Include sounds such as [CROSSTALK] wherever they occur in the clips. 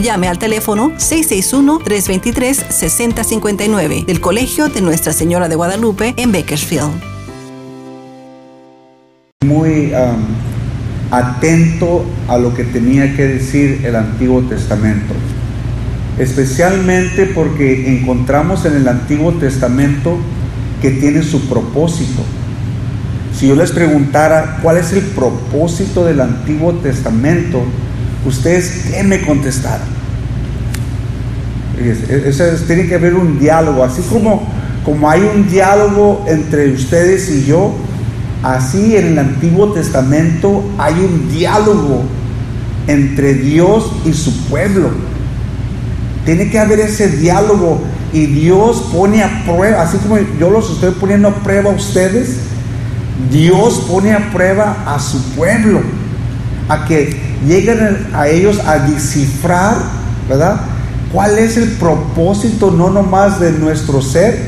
llame al teléfono 661-323-6059 del Colegio de Nuestra Señora de Guadalupe en Bakersfield. Muy atento a lo que tenía que decir el Antiguo Testamento, especialmente porque encontramos en el Antiguo Testamento que tiene su propósito. Si yo les preguntara cuál es el propósito del Antiguo Testamento, ustedes qué me contestaran. tiene que haber un diálogo, así como, como hay un diálogo entre ustedes y yo, así en el Antiguo Testamento hay un diálogo entre Dios y su pueblo. Tiene que haber ese diálogo y Dios pone a prueba, así como yo los estoy poniendo a prueba a ustedes, Dios pone a prueba a su pueblo, a que lleguen a ellos a descifrar, ¿verdad? ¿Cuál es el propósito no nomás de nuestro ser,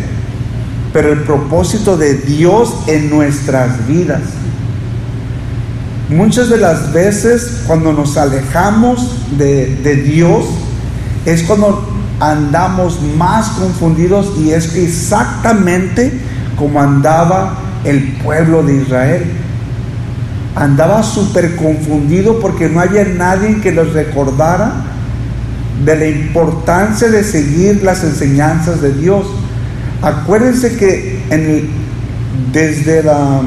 pero el propósito de Dios en nuestras vidas? Muchas de las veces cuando nos alejamos de, de Dios es cuando andamos más confundidos y es exactamente como andaba el pueblo de Israel. Andaba súper confundido porque no había nadie que los recordara de la importancia de seguir las enseñanzas de Dios. Acuérdense que desde la,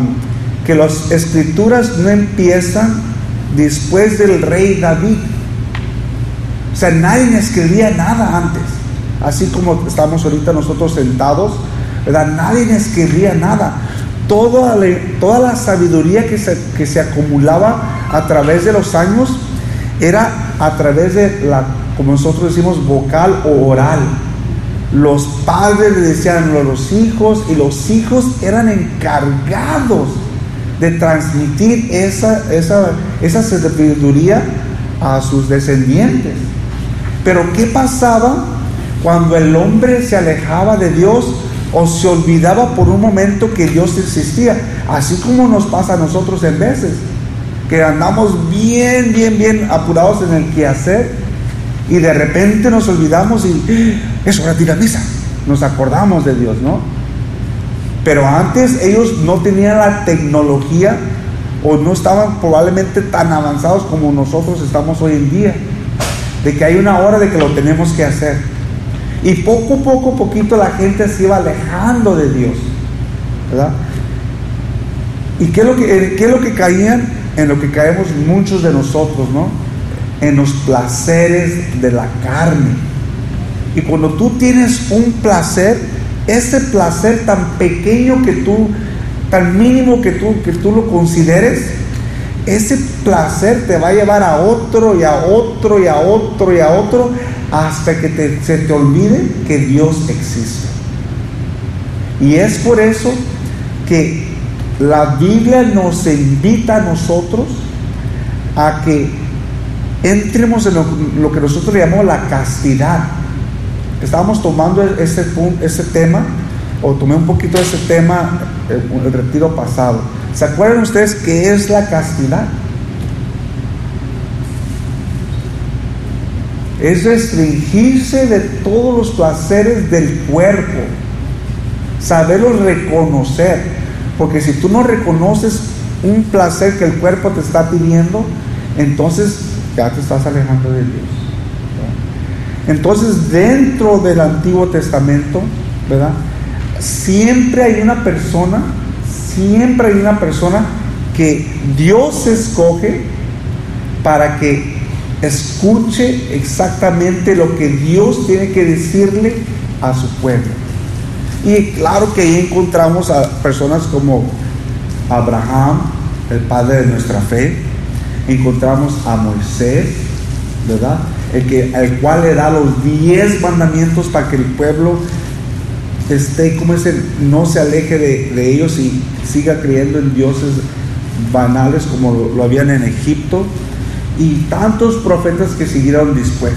que las escrituras no empiezan después del rey David. O sea, nadie escribía nada antes. Así como estamos ahorita nosotros sentados, ¿verdad? Nadie escribía nada toda la, toda la sabiduría que se, que se acumulaba a través de los años era a través de la, como nosotros decimos, vocal o oral. Los padres le decían a los hijos y los hijos eran encargados de transmitir esa, esa, esa sabiduría a sus descendientes. Pero ¿qué pasaba cuando el hombre se alejaba de Dios? o se olvidaba por un momento que Dios existía, así como nos pasa a nosotros en veces, que andamos bien, bien, bien apurados en el quehacer y de repente nos olvidamos y ¡Ah! es hora de ir a misa, nos acordamos de Dios, ¿no? Pero antes ellos no tenían la tecnología o no estaban probablemente tan avanzados como nosotros estamos hoy en día, de que hay una hora de que lo tenemos que hacer. Y poco, poco, poquito la gente se iba alejando de Dios. ¿Verdad? ¿Y qué es lo que, qué es lo que caían? En lo que caemos muchos de nosotros, ¿no? En los placeres de la carne. Y cuando tú tienes un placer, ese placer tan pequeño que tú, tan mínimo que tú, que tú lo consideres, ese placer te va a llevar a otro y a otro y a otro y a otro hasta que se te olvide que Dios existe. Y es por eso que la Biblia nos invita a nosotros a que entremos en lo, que nosotros llamamos la castidad. Estábamos tomando ese, ese tema, o tomé un poquito de ese tema el, el retiro pasado. ¿Se acuerdan ustedes qué es la castidad? es restringirse de todos los placeres del cuerpo, saberlo reconocer, porque si tú no reconoces un placer que el cuerpo te está pidiendo, entonces ya te estás alejando de Dios. Entonces, dentro del Antiguo Testamento, ¿verdad? Siempre hay una persona, siempre hay una persona que Dios escoge para que escuche exactamente lo que Dios tiene que decirle a su pueblo. Y claro que ahí encontramos a personas como Abraham, el padre de nuestra fe, encontramos a Moisés, ¿verdad? el, que, el cual le da los diez mandamientos para que el pueblo esté, como ese, no se aleje de, ellos y siga creyendo en dioses banales como lo, lo habían en Egipto y tantos profetas que siguieron después,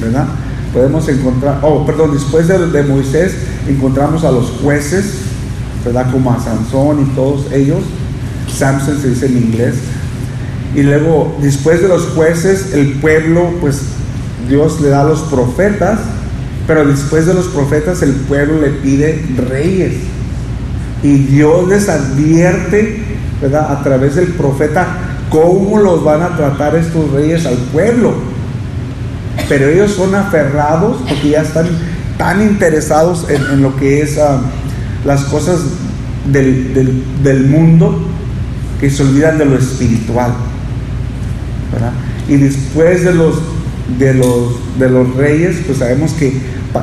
¿verdad? Podemos encontrar, oh, perdón, después de, Moisés encontramos a los jueces, ¿verdad? Como a Sansón y todos ellos. Samson se dice en inglés. Y luego, después de los jueces, el pueblo, pues Dios le da a los profetas, pero después de los profetas el pueblo le pide reyes. Y Dios les advierte, ¿verdad? A través del profeta, cómo los van a tratar estos reyes al pueblo pero ellos son aferrados porque ya están tan interesados en, lo que es ah, las cosas del, mundo que se olvidan de lo espiritual. Y después de los, de los, de los reyes, pues sabemos que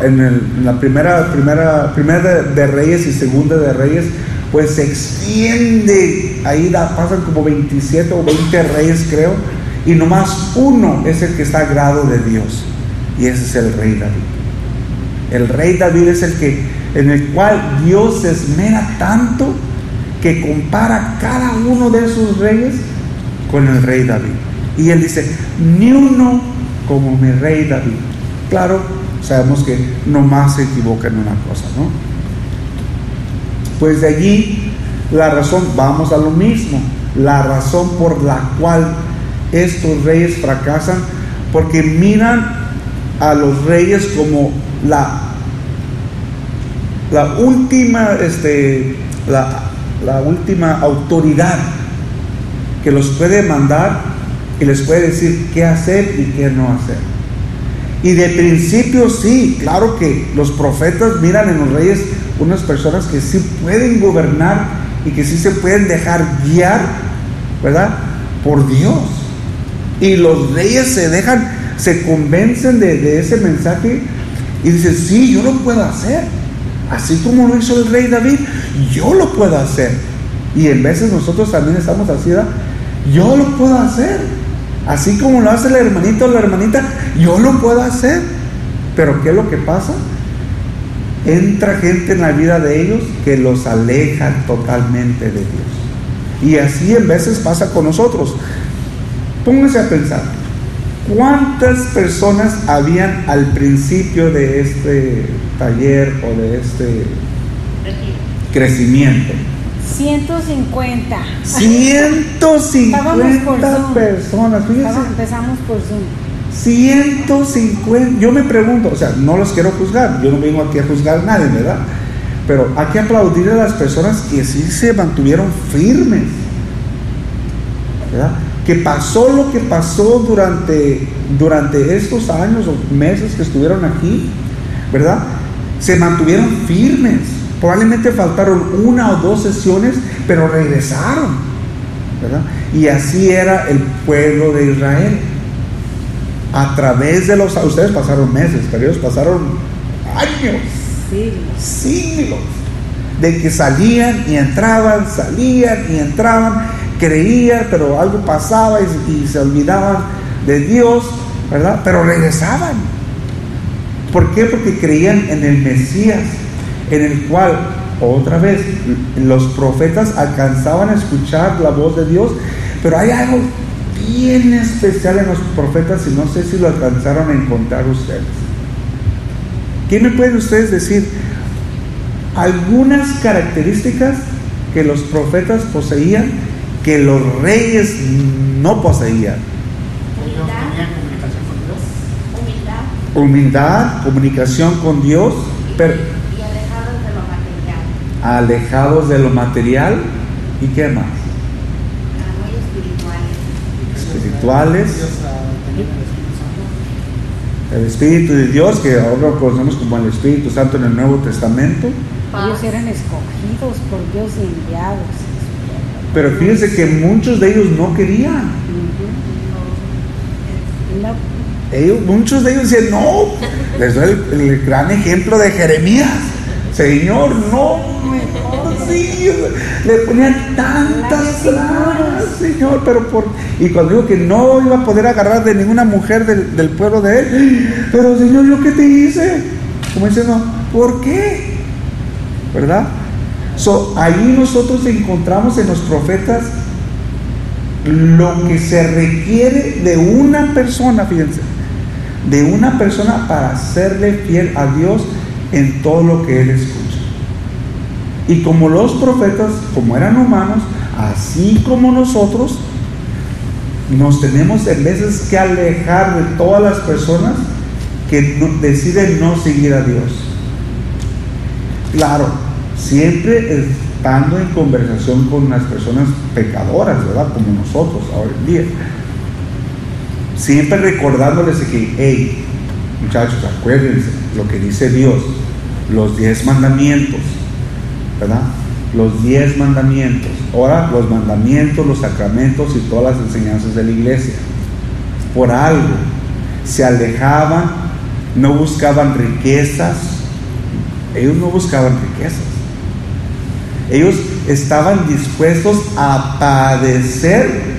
en, la primera, primera, primera de, reyes y segunda de reyes, pues se extiende, ahí pasan como 27 o 20 reyes creo, y nomás uno es el que está a grado de Dios. Y ese es el rey David. El rey David es el que, en el cual Dios se esmera tanto que compara cada uno de esos reyes con el rey David. Y él dice, ni uno como mi rey David. Claro, sabemos que nomás se equivoca en una cosa, ¿no? Pues de allí la razón, vamos a lo mismo, la razón por la cual estos reyes fracasan porque miran a los reyes como la, la última, este, la, última autoridad que los puede mandar y les puede decir qué hacer y qué no hacer. Y de principio sí, claro que los profetas miran en los reyes unas personas que sí pueden gobernar y que sí se pueden dejar guiar, ¿verdad? Por Dios. Y los reyes se dejan, se convencen de, ese mensaje y dicen, sí, yo lo puedo hacer. Así como lo hizo el rey David, yo lo puedo hacer. Y en veces nosotros también estamos así, yo lo puedo hacer. Así como lo hace el hermanito o la hermanita, yo lo puedo hacer. Pero ¿qué es lo que pasa? Entra gente en la vida de ellos que los aleja totalmente de Dios. Y así en veces pasa con nosotros. Pónganse a pensar, ¿cuántas personas habían al principio de este taller o de este crecimiento? 150. 150 personas. Empezamos por Zoom. 150. Yo me pregunto, o sea, no los quiero juzgar, yo no vengo aquí a juzgar a nadie, ¿verdad? Pero hay que aplaudir a las personas que sí se mantuvieron firmes, ¿verdad? que pasó lo que pasó durante, durante estos años o meses que estuvieron aquí, ¿verdad? Se mantuvieron firmes. Probablemente faltaron una o dos sesiones, pero regresaron, ¿verdad? Y así era el pueblo de Israel. A través de los... Ustedes pasaron meses, pero ellos pasaron años, siglos. siglos de que salían y entraban, salían y entraban creían, pero algo pasaba y, se olvidaban de Dios, ¿verdad? Pero regresaban. ¿Por qué? Porque creían en el Mesías, en el cual, otra vez, los profetas alcanzaban a escuchar la voz de Dios, pero hay algo bien especial en los profetas y no sé si lo alcanzaron a encontrar ustedes. ¿Qué me pueden ustedes decir? Algunas características que los profetas poseían que los reyes no poseían. Humildad, humildad comunicación con Dios, pero, y alejados de lo material. Alejados de lo material y qué más? Espirituales. Espirituales. El Espíritu de Dios, que ahora lo conocemos como el Espíritu Santo en el Nuevo Testamento. Ellos eran escogidos por Dios y enviados. Pero fíjense que muchos de ellos no querían. Ellos, muchos de ellos decían, no, les doy el, gran ejemplo de Jeremías. Señor, no, le ponían tantas trabas, Señor, pero por... Y cuando digo que no iba a poder agarrar de ninguna mujer del, del pueblo de él, pero Señor, ¿yo qué te hice? Como diciendo, ¿por qué? ¿Verdad? So, ahí nosotros encontramos en los profetas lo que se requiere de una persona, fíjense, de una persona para serle fiel a Dios en todo lo que él escucha. Y como los profetas, como eran humanos, así como nosotros, nos tenemos en veces que alejar de todas las personas que deciden no seguir a Dios. Claro, siempre estando en conversación con las personas pecadoras, ¿verdad? Como nosotros ahora en día. Siempre recordándoles que, hey, muchachos, acuérdense lo que dice Dios, los diez mandamientos, ¿verdad? Los diez mandamientos. Ahora los mandamientos, los sacramentos y todas las enseñanzas de la iglesia. Por algo se alejaban, no buscaban riquezas. Ellos no buscaban riquezas. Ellos estaban dispuestos a padecer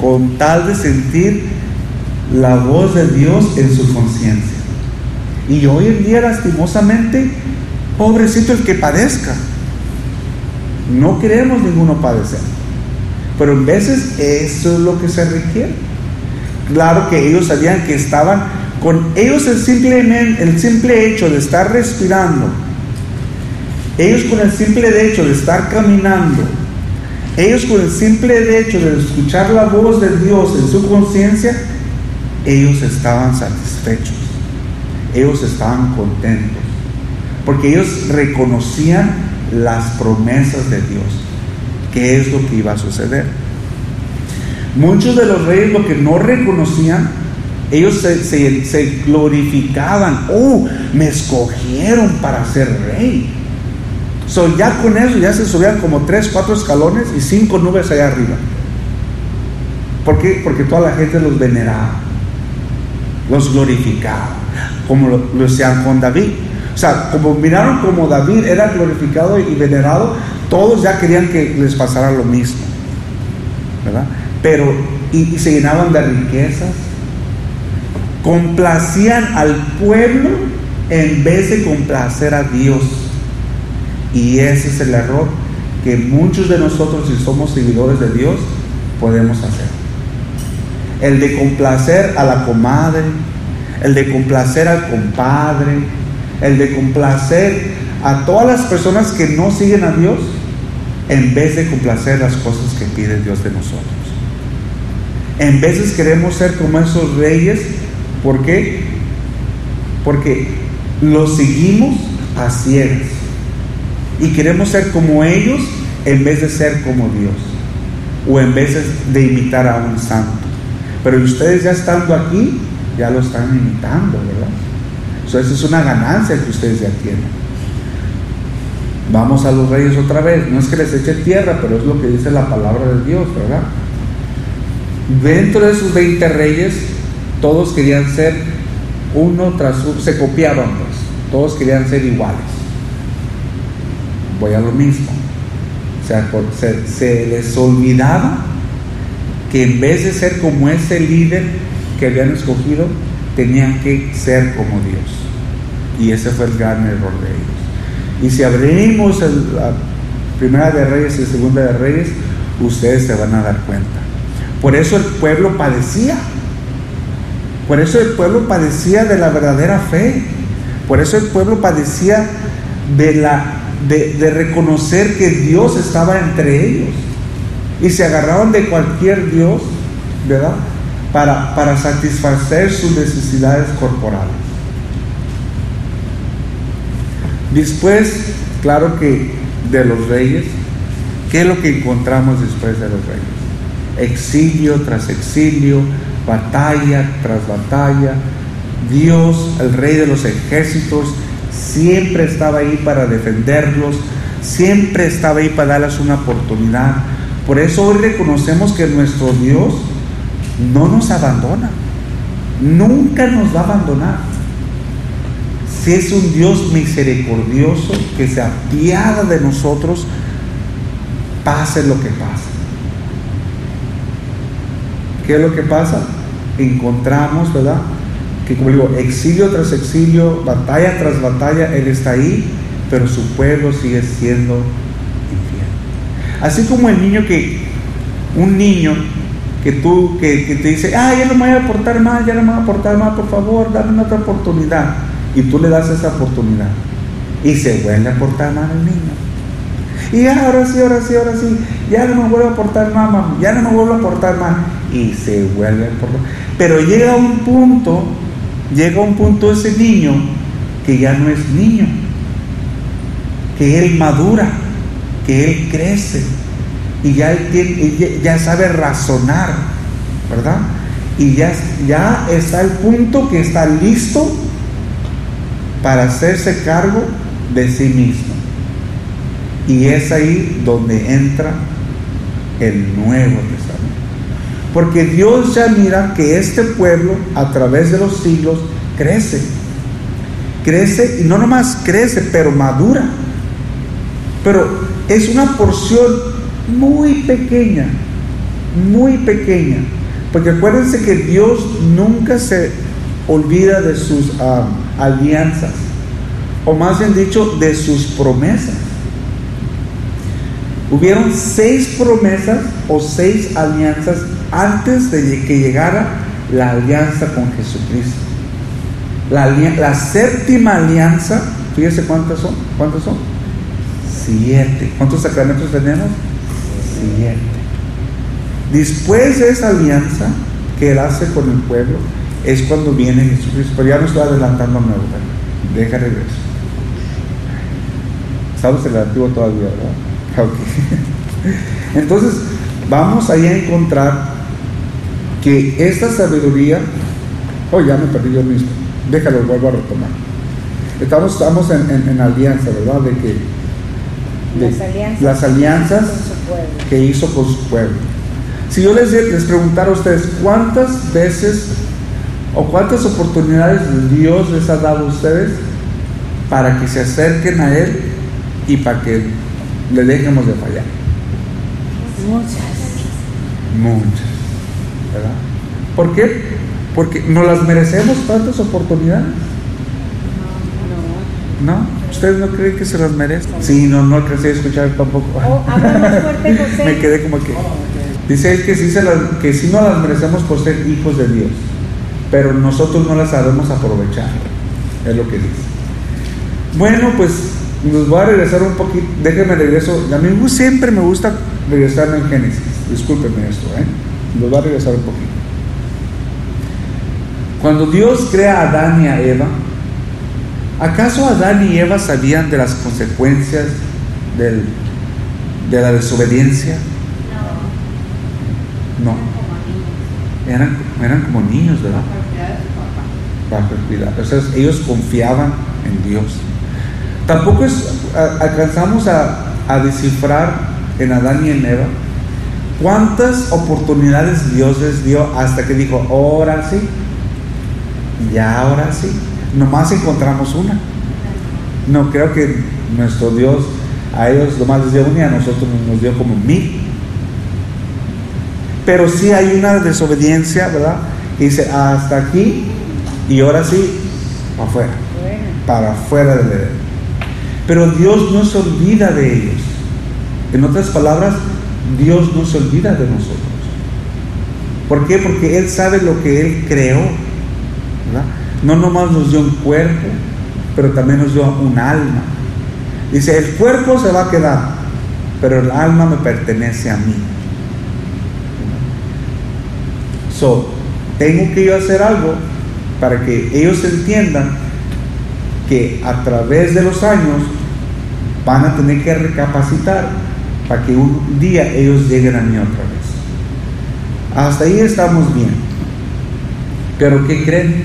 con tal de sentir la voz de Dios en su conciencia. Y hoy en día, lastimosamente, pobrecito el que padezca. No queremos ninguno padecer. Pero en veces eso es lo que se requiere. Claro que ellos sabían que estaban con ellos el simple, el simple hecho de estar respirando, ellos con el simple hecho de estar caminando, ellos con el simple hecho de escuchar la voz de Dios en su conciencia, ellos estaban satisfechos, ellos estaban contentos, porque ellos reconocían las promesas de Dios, que es lo que iba a suceder. Muchos de los reyes lo que no reconocían, ellos se, glorificaban, oh, me escogieron para ser rey. So, ya con eso ya se subían como tres, cuatro escalones y cinco nubes allá arriba. ¿Por qué? Porque toda la gente los veneraba, los glorificaba, como lo, lo hacían con David. Sea, como miraron como David era glorificado y venerado, todos ya querían que les pasara lo mismo. ¿Verdad? Pero, y, se llenaban de riquezas, complacían al pueblo en vez de complacer a Dios. Y ese es el error que muchos de nosotros, si somos seguidores de Dios, podemos hacer. El de complacer a la comadre, el de complacer al compadre, el de complacer a todas las personas que no siguen a Dios, en vez de complacer las cosas que pide Dios de nosotros. En veces queremos ser como esos reyes, ¿por qué? Porque los seguimos a ciegas y queremos ser como ellos en vez de ser como Dios o en vez de imitar a un santo. Pero ustedes ya estando aquí, ya lo están imitando, ¿verdad? Eso es una ganancia que ustedes ya tienen. Vamos a los reyes otra vez. No es que les eche tierra, pero es lo que dice la palabra de Dios, ¿verdad? Dentro de esos 20 reyes, todos querían ser uno tras uno, se copiaban, pues. Todos querían ser iguales voy a lo mismo. O sea, se, se les olvidaba que en vez de ser como ese líder que habían escogido, tenían que ser como Dios. Y ese fue el gran error de ellos. Y si abrimos la primera de Reyes y segunda de Reyes, ustedes se van a dar cuenta. Por eso el pueblo padecía. Por eso el pueblo padecía de la verdadera fe. Por eso el pueblo padecía de la de, reconocer que Dios estaba entre ellos. Y se agarraban de cualquier Dios, ¿verdad? Para, para satisfacer sus necesidades corporales. Después, claro que de los reyes, ¿qué es lo que encontramos después de los reyes? Exilio tras exilio, batalla tras batalla. Dios, el rey de los ejércitos, siempre estaba ahí para defenderlos, siempre estaba ahí para darles una oportunidad. Por eso hoy reconocemos que nuestro Dios no nos abandona, nunca nos va a abandonar. Si es un Dios misericordioso que se apiada de nosotros, pase lo que pase. ¿Qué es lo que pasa? Encontramos, ¿verdad? Que como digo, exilio tras exilio, batalla tras batalla, Él está ahí, pero su pueblo sigue siendo infiel. Así como el niño que, un niño que tú, que, te dice, ah, ya no me voy a portar mal, ya no me voy a portar mal, por favor, dame otra oportunidad. Y tú le das esa oportunidad. Y se vuelve a portar mal el niño. Y ahora sí, ahora sí, ahora sí, ya no me vuelvo a portar mal, mamá, ya no me vuelvo a portar mal. Y se vuelve a portar Pero llega un punto, llega un punto ese niño que ya no es niño, que él madura, que él crece y ya, él tiene, ya sabe razonar, ¿verdad? Y ya, ya está el punto que está listo para hacerse cargo de sí mismo. Y es ahí donde entra el Nuevo Testamento. Porque Dios ya mira que este pueblo a través de los siglos crece. Crece y no nomás crece, pero madura. Pero es una porción muy pequeña, muy pequeña. Porque acuérdense que Dios nunca se olvida de sus alianzas, o más bien dicho, de sus promesas. Hubieron seis promesas o seis alianzas antes de que llegara la alianza con Jesucristo. La, la séptima alianza, fíjese cuántas son, cuántas son. Siete. ¿Cuántos sacramentos tenemos? Siete. Después de esa alianza que él hace con el pueblo, es cuando viene Jesucristo. Pero ya no estoy adelantando a nuevo. Deja regreso. Estamos en el antiguo todavía, ¿verdad? [LAUGHS] Entonces, vamos ahí a encontrar que esta sabiduría, oh, ya me perdí yo mismo, déjalo, vuelvo a retomar. Estamos, estamos en, alianza, ¿verdad? De que las alianzas, que hizo con su pueblo. Si yo les, les preguntara a ustedes, ¿cuántas veces o cuántas oportunidades Dios les ha dado a ustedes para que se acerquen a Él y para que le dejemos de fallar? Muchas. Muchas. ¿Verdad? ¿Por qué? Porque no las merecemos tantas oportunidades. No. ¿No? ¿Ustedes no creen que se las merecen? Sí, no, no alcancé a escuchar tampoco. Oh, habla más fuerte, [LAUGHS] José. Me quedé como que. Dice él que sí, se las, que sí no las merecemos por ser hijos de Dios, pero nosotros no las sabemos aprovechar. Es lo que dice. Bueno, pues nos voy a regresar un poquito. Déjenme regreso. A mí siempre me gusta regresarme en Génesis. Discúlpenme esto, ¿eh? Nos voy a regresar un poquito. Cuando Dios crea a Adán y a Eva, ¿acaso Adán y Eva sabían de las consecuencias del, de la desobediencia? No. Eran, eran como niños, ¿verdad? Cuidado. O sea, ellos confiaban en Dios. Tampoco alcanzamos a, descifrar en Adán y en Eva cuántas oportunidades Dios les dio hasta que dijo, ahora sí, ya ahora sí. Nomás encontramos una. No creo que nuestro Dios a ellos nomás les dio una y a nosotros nos dio como mil. Pero sí hay una desobediencia, ¿verdad? Dice, hasta aquí y ahora sí, para afuera, Bueno, para afuera del Edén. Pero Dios no se olvida de ellos. En otras palabras, Dios no se olvida de nosotros. ¿Por qué? Porque Él sabe lo que Él creó. ¿verdad? No nomás nos dio un cuerpo, pero también nos dio un alma. Dice, el cuerpo se va a quedar, pero el alma me pertenece a mí. So, tengo que yo hacer algo para que ellos entiendan que a través de los años van a tener que recapacitar para que un día ellos lleguen a mí otra vez. Hasta ahí estamos bien. Pero ¿qué creen?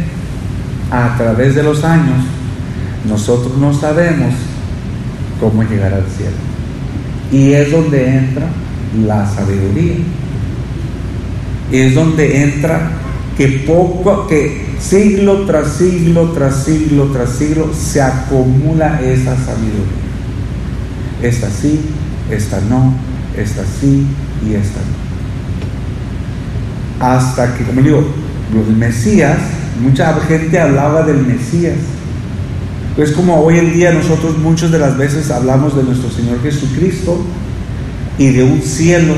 A través de los años nosotros no sabemos cómo llegar al cielo. Y es donde entra la sabiduría. Es donde entra que poco, que siglo tras siglo, tras siglo, tras siglo, se acumula esa sabiduría. Esta sí, esta no, esta sí y esta no. Hasta que, como digo, los Mesías, mucha gente hablaba del Mesías. Es como hoy en día nosotros muchas de las veces hablamos de nuestro Señor Jesucristo y de un cielo.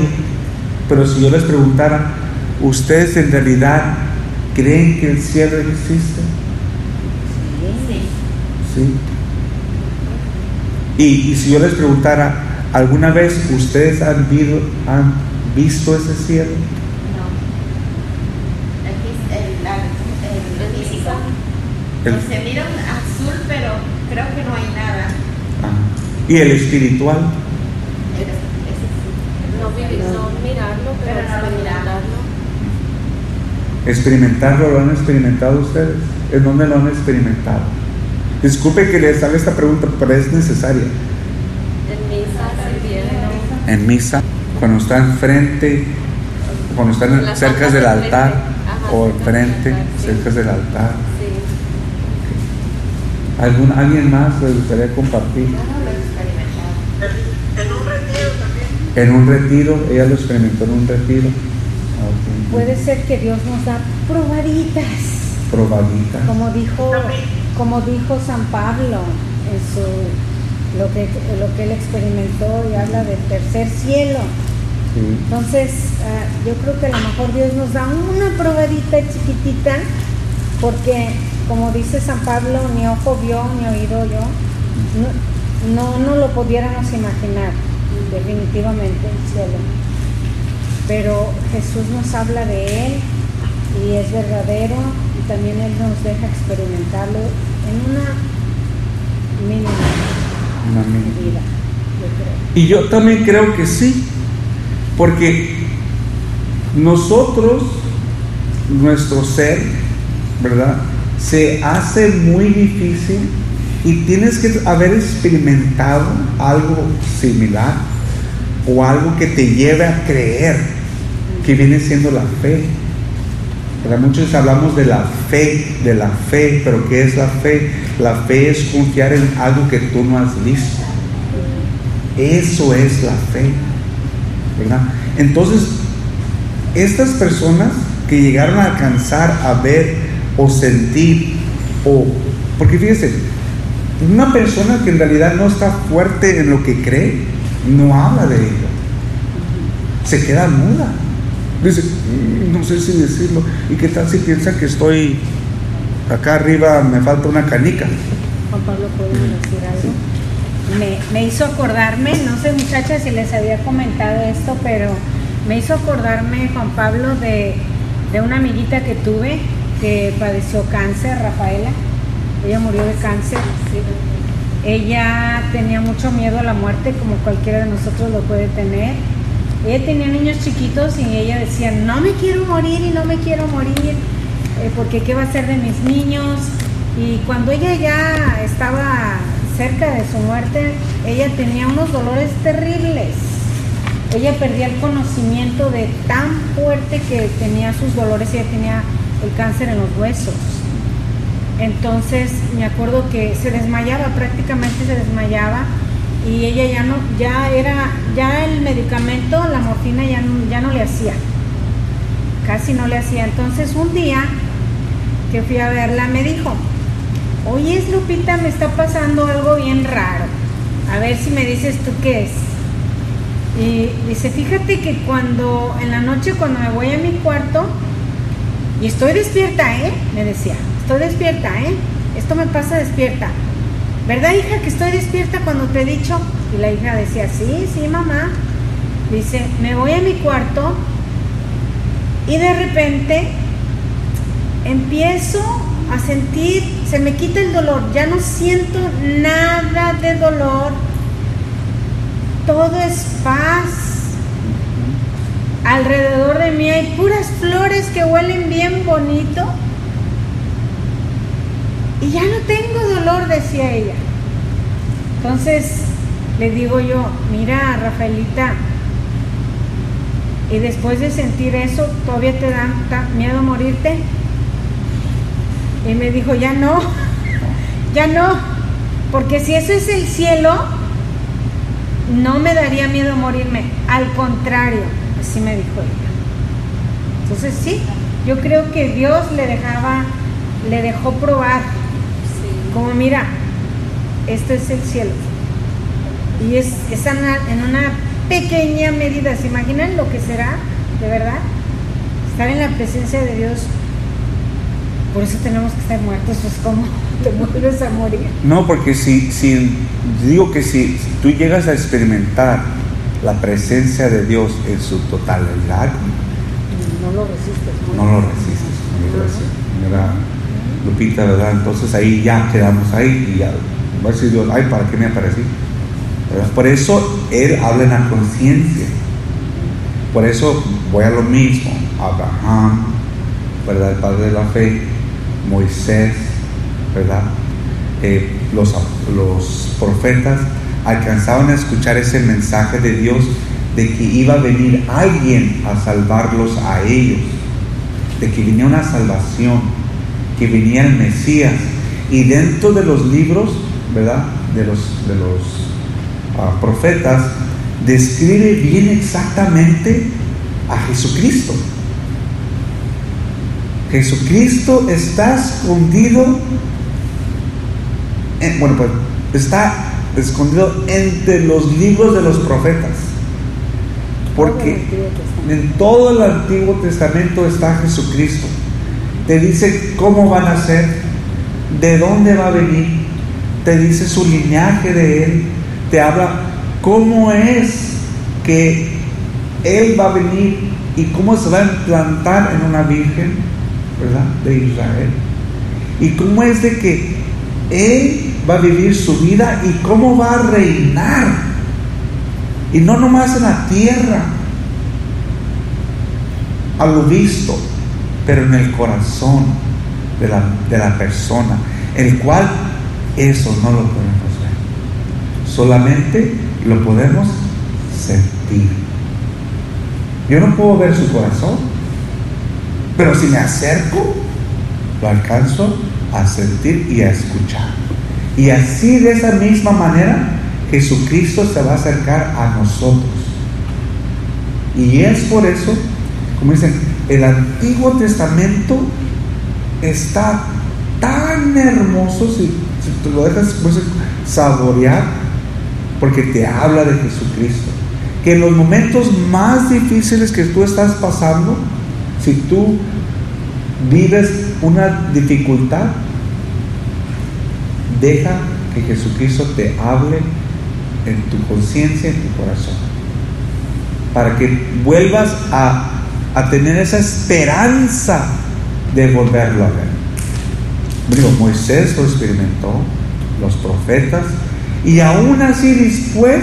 Pero si yo les preguntara, ¿ustedes en realidad creen que el cielo existe? Sí. Y, y si yo les preguntara, ¿alguna vez ustedes han, visto, han visto ese cielo? El, se mira azul, pero creo que no hay nada. Ah. ¿Y el espiritual? No, no mirarlo, pero, no experimentarlo. ¿Experimentarlo lo han experimentado ustedes? ¿En dónde lo han experimentado? Disculpe que les haga esta pregunta, pero es necesaria. En misa, En misa, cuando están frente, cuando están cerca del altar, o enfrente, cerca del altar. ¿Algún, ¿Alguien más le gustaría compartir? En un retiro también. En un retiro, ella lo experimentó en un retiro. Ah, Puede ser que Dios nos da probaditas. Probaditas. Como dijo, como dijo San Pablo en su lo que, lo que él experimentó y habla del tercer cielo. Sí. Entonces, uh, yo creo que a lo mejor Dios nos da una probadita chiquitita, porque como dice San Pablo, ni ojo vio, ni oído yo, no, no, no lo pudiéramos imaginar, definitivamente el cielo. Pero Jesús nos habla de Él y es verdadero y también Él nos deja experimentarlo en una mínima, medida, yo creo. Y yo también creo que sí, porque nosotros, nuestro ser, ¿verdad? Se hace muy difícil y tienes que haber experimentado algo similar o algo que te lleve a creer que viene siendo la fe. ¿Verdad? Muchos hablamos de la fe, de la fe, pero ¿qué es la fe? La fe es confiar en algo que tú no has visto. Eso es la fe. ¿verdad? Entonces, estas personas que llegaron a alcanzar a ver o sentir, o, porque fíjese, una persona que en realidad no está fuerte en lo que cree, no habla de ello, se queda muda. Dice, "Mm, no sé si decirlo, ¿y qué tal si piensa que estoy acá arriba, me falta una canica? Juan Pablo, ¿puedo decir algo? Me, me hizo acordarme, no sé muchachas si les había comentado esto, pero me hizo acordarme, Juan Pablo, de, de una amiguita que tuve que padeció cáncer, Rafaela. Ella murió de cáncer. Ella tenía mucho miedo a la muerte, como cualquiera de nosotros lo puede tener. Ella tenía niños chiquitos y ella decía, no me quiero morir y no me quiero morir, eh, porque qué va a ser de mis niños. Y cuando ella ya estaba cerca de su muerte, ella tenía unos dolores terribles. Ella perdía el conocimiento de tan fuerte que tenía sus dolores, ella tenía el cáncer en los huesos. Entonces me acuerdo que se desmayaba, prácticamente se desmayaba y ella ya no, ya era, ya el medicamento, la morfina ya no, ya no le hacía, casi no le hacía. Entonces un día que fui a verla me dijo, oye Lupita, me está pasando algo bien raro, a ver si me dices tú qué es. Y dice, fíjate que cuando en la noche cuando me voy a mi cuarto y estoy despierta, ¿eh? Me decía, estoy despierta, ¿eh? Esto me pasa despierta. ¿Verdad, hija, que estoy despierta cuando te he dicho? Y la hija decía, sí, sí, mamá. Dice, me voy a mi cuarto y de repente empiezo a sentir, se me quita el dolor, ya no siento nada de dolor, todo es paz. Alrededor de mí hay puras flores que huelen bien bonito. Y ya no tengo dolor, decía ella. Entonces le digo yo, mira, Rafaelita, y después de sentir eso, ¿todavía te da miedo morirte? Y me dijo, ya no, [LAUGHS] ya no, porque si eso es el cielo, no me daría miedo morirme, al contrario, así me dijo ella. Entonces sí, yo creo que Dios le dejaba, le dejó probar, como mira, esto es el cielo. Y es, es en una- pequeña medida, ¿se imaginan lo que será, de verdad? Estar en la presencia de Dios. Por eso tenemos que estar muertos, pues como [LAUGHS] te vuelves a morir. No, porque si, si digo que si, si tú llegas a experimentar la presencia de Dios en su totalidad, No lo resistes. no lo resistes, digo así, ¿verdad? Lupita, ¿verdad? Entonces ahí ya quedamos ahí y ya decir Dios, ay, ¿para qué me aparecí? Por eso Él habla en la conciencia. Por eso voy a lo mismo. Abraham, ¿verdad? El padre de la fe, Moisés, ¿verdad? Eh, los, los profetas alcanzaban a escuchar ese mensaje de Dios de que iba a venir alguien a salvarlos a ellos, de que venía una salvación, que venía el Mesías. Y dentro de los libros, ¿verdad? De los, de los ah, profetas, describe bien exactamente a Jesucristo. Jesucristo está escondido, en- bueno, pues está escondido entre los libros de los profetas. Porque en todo el Antiguo Testamento está Jesucristo. Te dice cómo van a ser, de dónde va a venir, te dice su linaje de Él, te habla cómo es que Él va a venir y cómo se va a implantar en una virgen, ¿verdad? De Israel. Y cómo es de que Él va a vivir su vida y cómo va a reinar. Y no nomás en la tierra, a lo visto, pero en el corazón de la, de la persona, el cual eso no lo podemos ver. Solamente lo podemos sentir. Yo no puedo ver su corazón, pero si me acerco, lo alcanzo a sentir y a escuchar. Y así de esa misma manera, Jesucristo se va a acercar a nosotros. Y es por eso, como dicen, el Antiguo Testamento está tan hermoso si, si tú lo dejas pues, saborear, porque te habla de Jesucristo. Que en los momentos más difíciles que tú estás pasando, si tú vives una dificultad, deja que Jesucristo te hable en tu conciencia, en tu corazón, para que vuelvas a, a tener esa esperanza de volverlo a ver. Digo, Moisés lo experimentó, los profetas, y aún así después,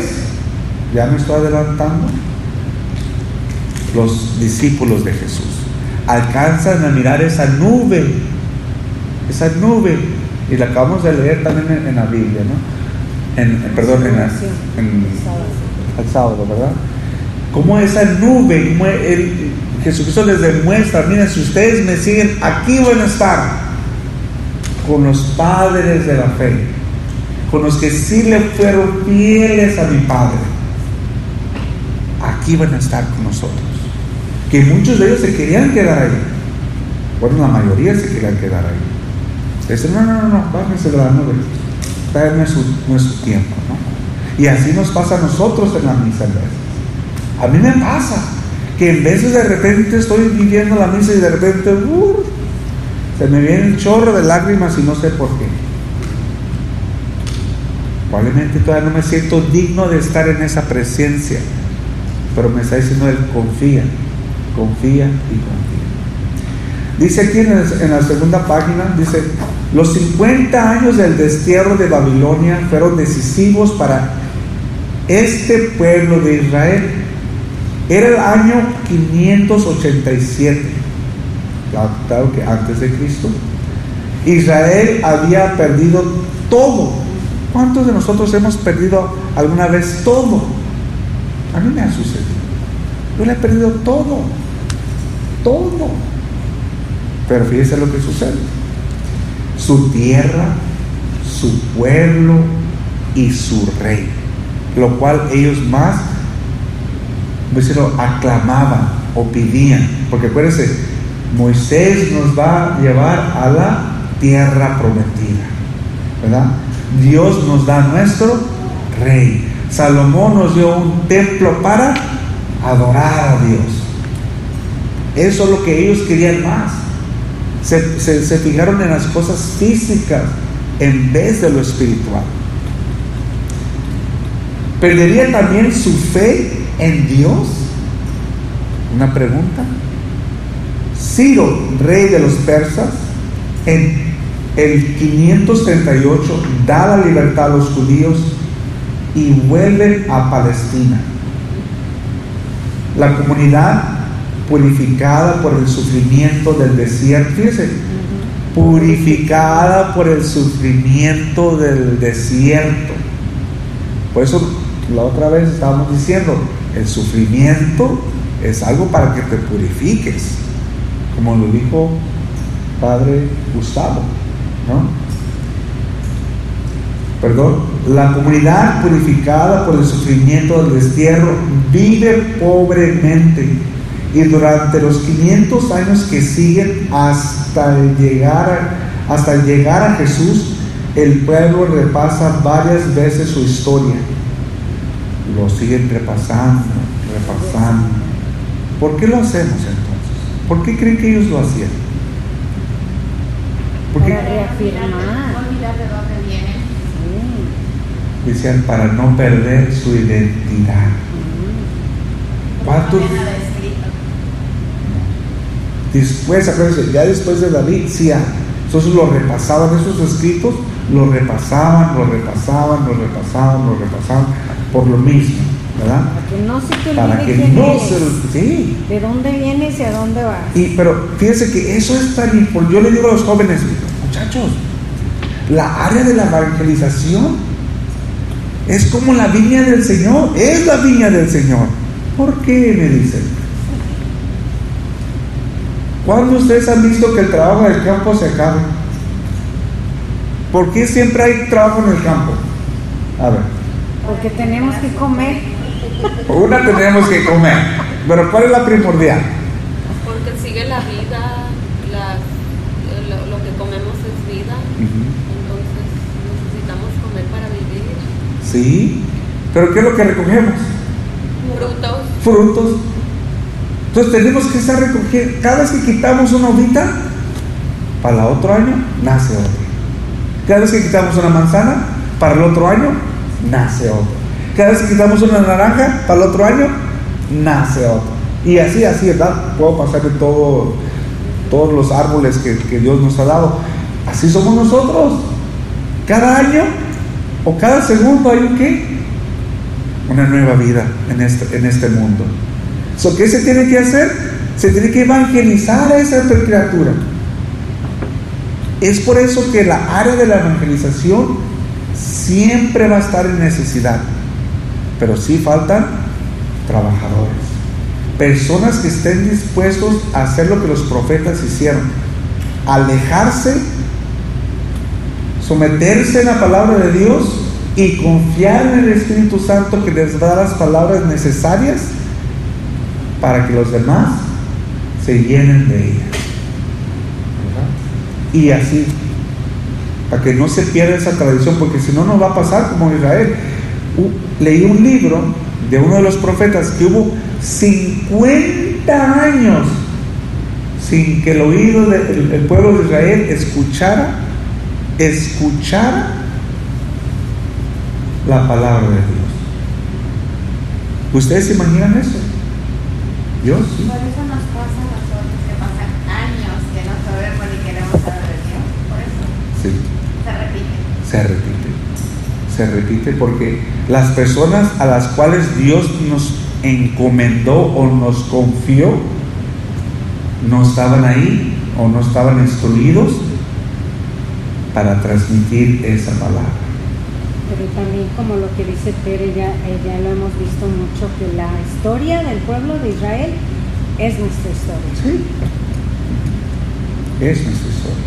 ya me estoy adelantando, los discípulos de Jesús alcanzan a mirar esa nube, esa nube, y la acabamos de leer también en, en la Biblia, ¿no? En, en- perdón, en, la- en el sábado, ¿verdad? Como esa nube, como el, Jesucristo les demuestra, miren, si ustedes me siguen, aquí van a estar con los padres de la fe, con los que sí le fueron fieles a mi Padre. Aquí van a estar con nosotros. Que muchos de ellos se querían quedar ahí. Bueno, la mayoría se querían quedar ahí. Dicen, no, no, no, no, bájense de la nube. No su, tiempo. Y así nos pasa a nosotros en la misa en veces. A mí me pasa que en veces de repente estoy viviendo la misa y de repente ¡uh! se me viene un chorro de lágrimas y no sé por qué. Probablemente todavía no me siento digno de estar en esa presencia, pero me está diciendo él, confía, confía y confía. Dice aquí en, en la segunda página, dice, los 50 años del destierro de Babilonia fueron decisivos para este pueblo de Israel. Era el año 587, claro, que antes de Cristo. Israel había perdido todo. ¿Cuántos de nosotros hemos perdido alguna vez todo? A mí me ha sucedido. Yo le he perdido todo. Todo. Pero fíjese lo que sucede. Su tierra, su pueblo y su rey. lo cual ellos más decirlo, aclamaban o pedían. Porque acuérdense, Moisés nos va a llevar a la tierra prometida. ¿Verdad? Dios nos da nuestro rey. Salomón nos dio un templo para adorar a Dios. Eso es lo que ellos querían más. Se, se fijaron en las cosas físicas en vez de lo espiritual. ¿Perdería también su fe en Dios? Una pregunta. Ciro, rey de los persas, en el 538 da la libertad a los judíos y vuelve a Palestina. La comunidad purificada por el sufrimiento del desierto, fíjese, purificada por el sufrimiento del desierto. Por eso la otra vez estábamos diciendo, el sufrimiento es algo para que te purifiques, como lo dijo Padre Gustavo, ¿no? Perdón, la comunidad purificada por el sufrimiento del destierro vive pobremente y durante los 500 años que siguen hasta llegar hasta llegar a Jesús, el pueblo repasa varias veces su historia lo siguen repasando, repasando. ¿Por qué lo hacemos entonces? ¿Por qué creen que ellos lo hacían? Para reafirmar. olvidar de dónde vienen. Sí. Decían para no perder su identidad. ¿Cuántos? Nada escrito. Después, acuérdense, ya después de David, sí, entonces lo repasaban, esos escritos, lo repasaban, lo repasaban, lo repasaban, lo repasaban, por lo mismo, ¿verdad? Para que no se quién no lo- sí. de dónde vienes y a dónde vas. Y, pero fíjense que eso es tan importante. Yo le digo a los jóvenes, muchachos, la área de la evangelización es como la viña del Señor, es la viña del Señor. ¿Por qué? Me dicen. ¿Cuándo ustedes han visto que el trabajo del campo se acabe? ¿Por qué siempre hay trabajo en el campo? A ver, Porque tenemos que comer. una tenemos que comer, pero ¿cuál es la primordial? Porque sigue la vida, la- lo, lo que comemos es vida, entonces necesitamos comer para vivir. Sí, pero ¿qué es lo que recogemos? Frutos, frutos. Entonces tenemos que estar recogiendo. Cada vez que quitamos una uvita, para el otro año nace otra. Cada vez que quitamos una manzana, para el otro año nace otra. Cada vez que quitamos una naranja, para el otro año nace otra. Y así, así, ¿verdad? Puedo pasar de todo, todos los árboles que, que Dios nos ha dado. Así somos nosotros. Cada año o cada segundo hay un qué? Una nueva vida en este, en este mundo. So, ¿Qué se tiene que hacer? Se tiene que evangelizar a esa criatura. Es por eso que la área de la evangelización siempre va a estar en necesidad. Pero sí faltan trabajadores. Personas que estén dispuestos a hacer lo que los profetas hicieron. Alejarse, someterse en la palabra de Dios y confiar en el Espíritu Santo que les da las palabras necesarias para que los demás se llenen de ellas. Y así, para que no se pierda esa tradición, porque si no, no va a pasar como Israel. Leí un libro de uno de los profetas que hubo 50 años sin que el oído del el pueblo de Israel escuchara, escuchara la palabra de Dios. ¿Ustedes se imaginan eso? Yo sí. Por eso nos pasa a nosotros que pasan años que no sabemos ni queremos saber de Dios. Por eso Sí, se repite. Se repite. Se repite porque las personas a las cuales Dios nos encomendó o nos confió no estaban ahí o no estaban instruidos para transmitir esa palabra. Pero también como lo que dice Tere, ya, ya lo hemos visto mucho, que la historia del pueblo de Israel es nuestra historia. Sí. Es nuestra historia.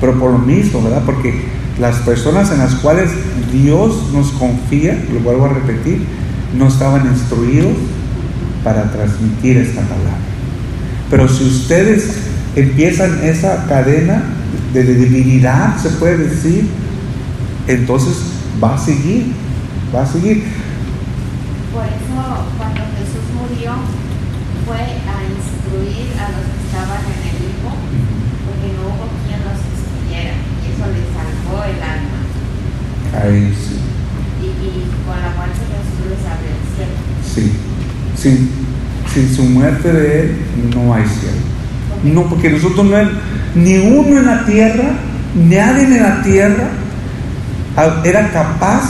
Pero por lo mismo, ¿verdad? Porque las personas en las cuales Dios nos confía, lo vuelvo a repetir, no estaban instruidos para transmitir esta palabra. Pero si ustedes empiezan esa cadena de debilidad, se puede decir, entonces va a seguir, va a seguir. Por eso cuando Jesús murió fue a instruir a los que estaban en el limbo, porque no hubo quien los instruyera, y eso el alma. Ahí sí, Y, y con la muerte de Jesús les abrió el cielo. sí. Sin, sin su muerte de Él no hay cielo. No, porque nosotros no ni uno en la tierra, nadie en la tierra ah, era capaz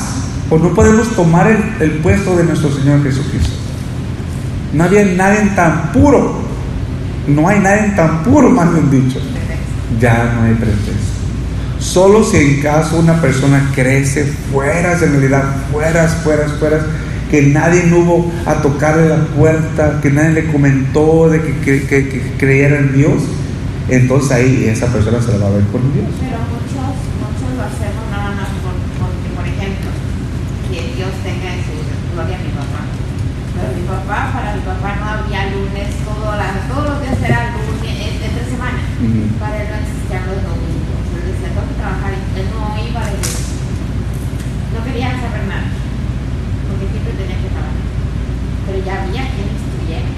o no podemos tomar el, el puesto de nuestro Señor Jesucristo. No había nadie tan puro. No hay nadie tan puro, más bien dicho. Ya no hay pretexto. Solo si en caso una persona crece fuera de realidad, fuera, fuera, fuera, que nadie no hubo a tocarle la puerta, que nadie le comentó de que, que- que- que creyera en Dios, entonces ahí esa persona se la va a ver con Dios. Pero muchos, muchos lo hacemos nada más por, porque, por ejemplo, que Dios tenga en su gloria a mi papá. Pero mi papá, para mi papá no había lunes, todo la- todos los días era lunes, es- entre semana. Ujú. Para él no existían los domingos. Él decía, tengo que trabajar. y Él no iba a la iglesia. No quería saber nada. Tenía que trabajar. Pero ya había quien instruyera.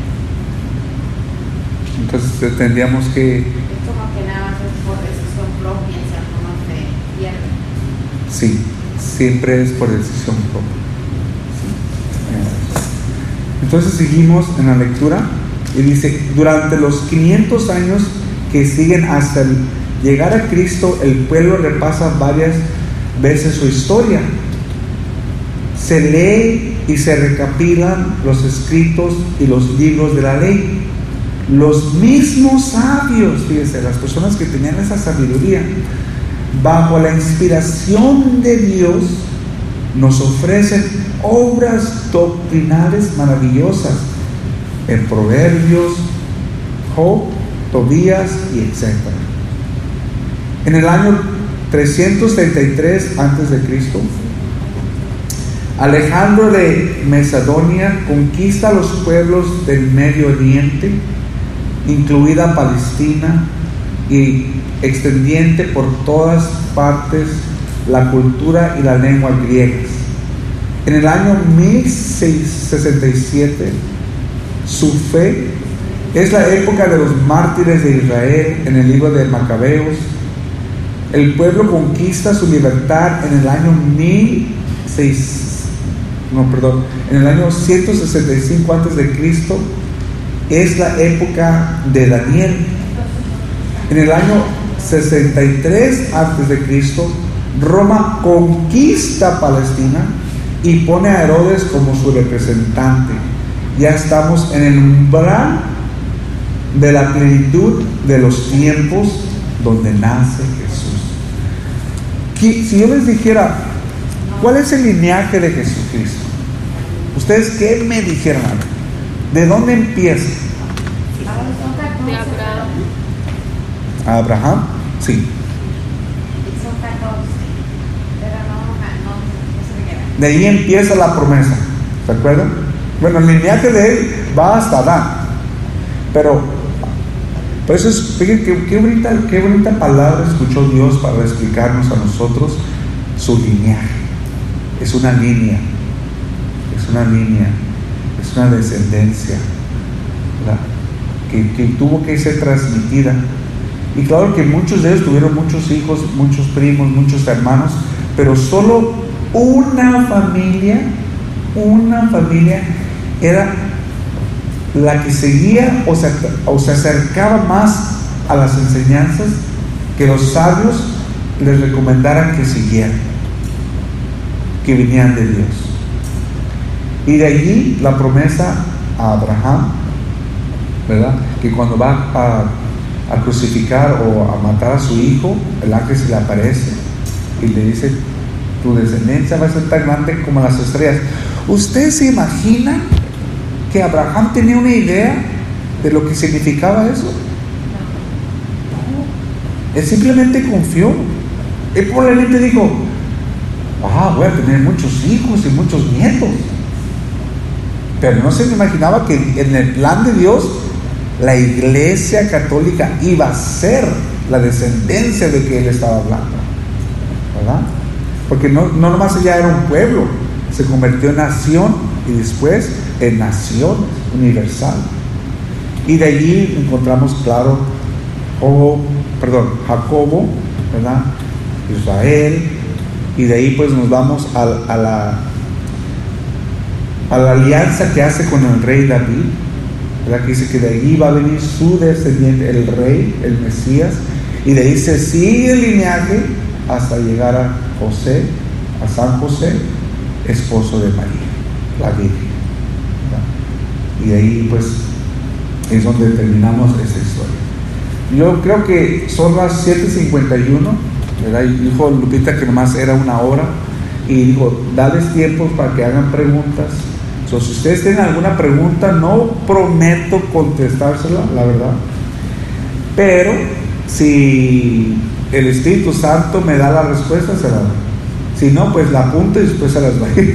Entonces tendríamos que, Es como que nada más es por decisión propia, si alguno se pierde. sí, siempre es por decisión propia. Entonces seguimos en la lectura y dice, durante los 500 años que siguen hasta el llegar a Cristo, el pueblo repasa varias veces su historia. Se lee y se recapilan los escritos y los libros de la ley. Los mismos sabios, fíjense, las personas que tenían esa sabiduría, bajo la inspiración de Dios, nos ofrecen obras doctrinales maravillosas en Proverbios, Job, Tobías y etc. En el año 333 antes de Cristo, Alejandro de Macedonia conquista los pueblos del Medio Oriente, incluida Palestina, y extendiente por todas partes la cultura y la lengua griegas. En el año 1067, su fe es la época de los mártires de Israel en el libro de Macabeos. El pueblo conquista su libertad en el año 1600 no, perdón, en el año 165 antes de Cristo es la época de Daniel. En el año 63 antes de Cristo, Roma conquista Palestina y pone a Herodes como su representante. Ya estamos en el umbral de la plenitud de los tiempos donde nace Jesús. Si yo les dijera, ¿cuál es el lineaje de Jesucristo? ¿Ustedes qué me dijeron? ¿De dónde empieza? Ahora son 14, De Abraham. Sí. pero- son 14. Pero no, no, no se me queda. De ahí empieza la promesa. ¿Se acuerdan? Bueno, el lineaje de él va hasta Adán. Pero, por eso es, fíjense qué, qué bonita, qué bonita palabra escuchó Dios para explicarnos a nosotros su lineaje. Es una línea, una línea, es una descendencia que tuvo que ser transmitida. Y claro que muchos de ellos tuvieron muchos hijos, muchos primos, muchos hermanos, pero solo una familia, una familia era la que seguía o se, o se acercaba más a las enseñanzas que los sabios les recomendaran que siguieran, que vinieran de Dios. Y de allí la promesa a Abraham, ¿verdad? Que cuando va a, crucificar o a matar a su hijo, el ángel se le aparece y le dice, tu descendencia va a ser tan grande como las estrellas. ¿Usted se imagina que Abraham tenía una idea de lo que significaba eso? No. Él simplemente confió. Él probablemente dijo, ah, voy a tener muchos hijos y muchos nietos. Pero no se me imaginaba que en el plan de Dios la iglesia católica iba a ser la descendencia de que él estaba hablando. ¿Verdad? Porque no, no nomás ya era un pueblo, se convirtió en nación y después en nación universal. Y de allí encontramos claro, perdón, Jacobo, ¿verdad? Israel, y de ahí pues nos vamos a, la, a la alianza que hace con el rey David, ¿verdad? Que dice que de allí va a venir su descendiente, el rey, el Mesías, y de ahí se sigue el lineaje hasta llegar a José, a San José, esposo de María, la Virgen. Y de ahí pues es donde terminamos esa historia. Yo creo que son las 7.51, ¿verdad? Y dijo Lupita que nomás era una hora. Y dijo, dales tiempo para que hagan preguntas. Si ustedes tienen alguna pregunta, no prometo contestársela, la verdad. Pero si el Espíritu Santo me da la respuesta, se la da. Si no, pues la apunto y después se las va a ir.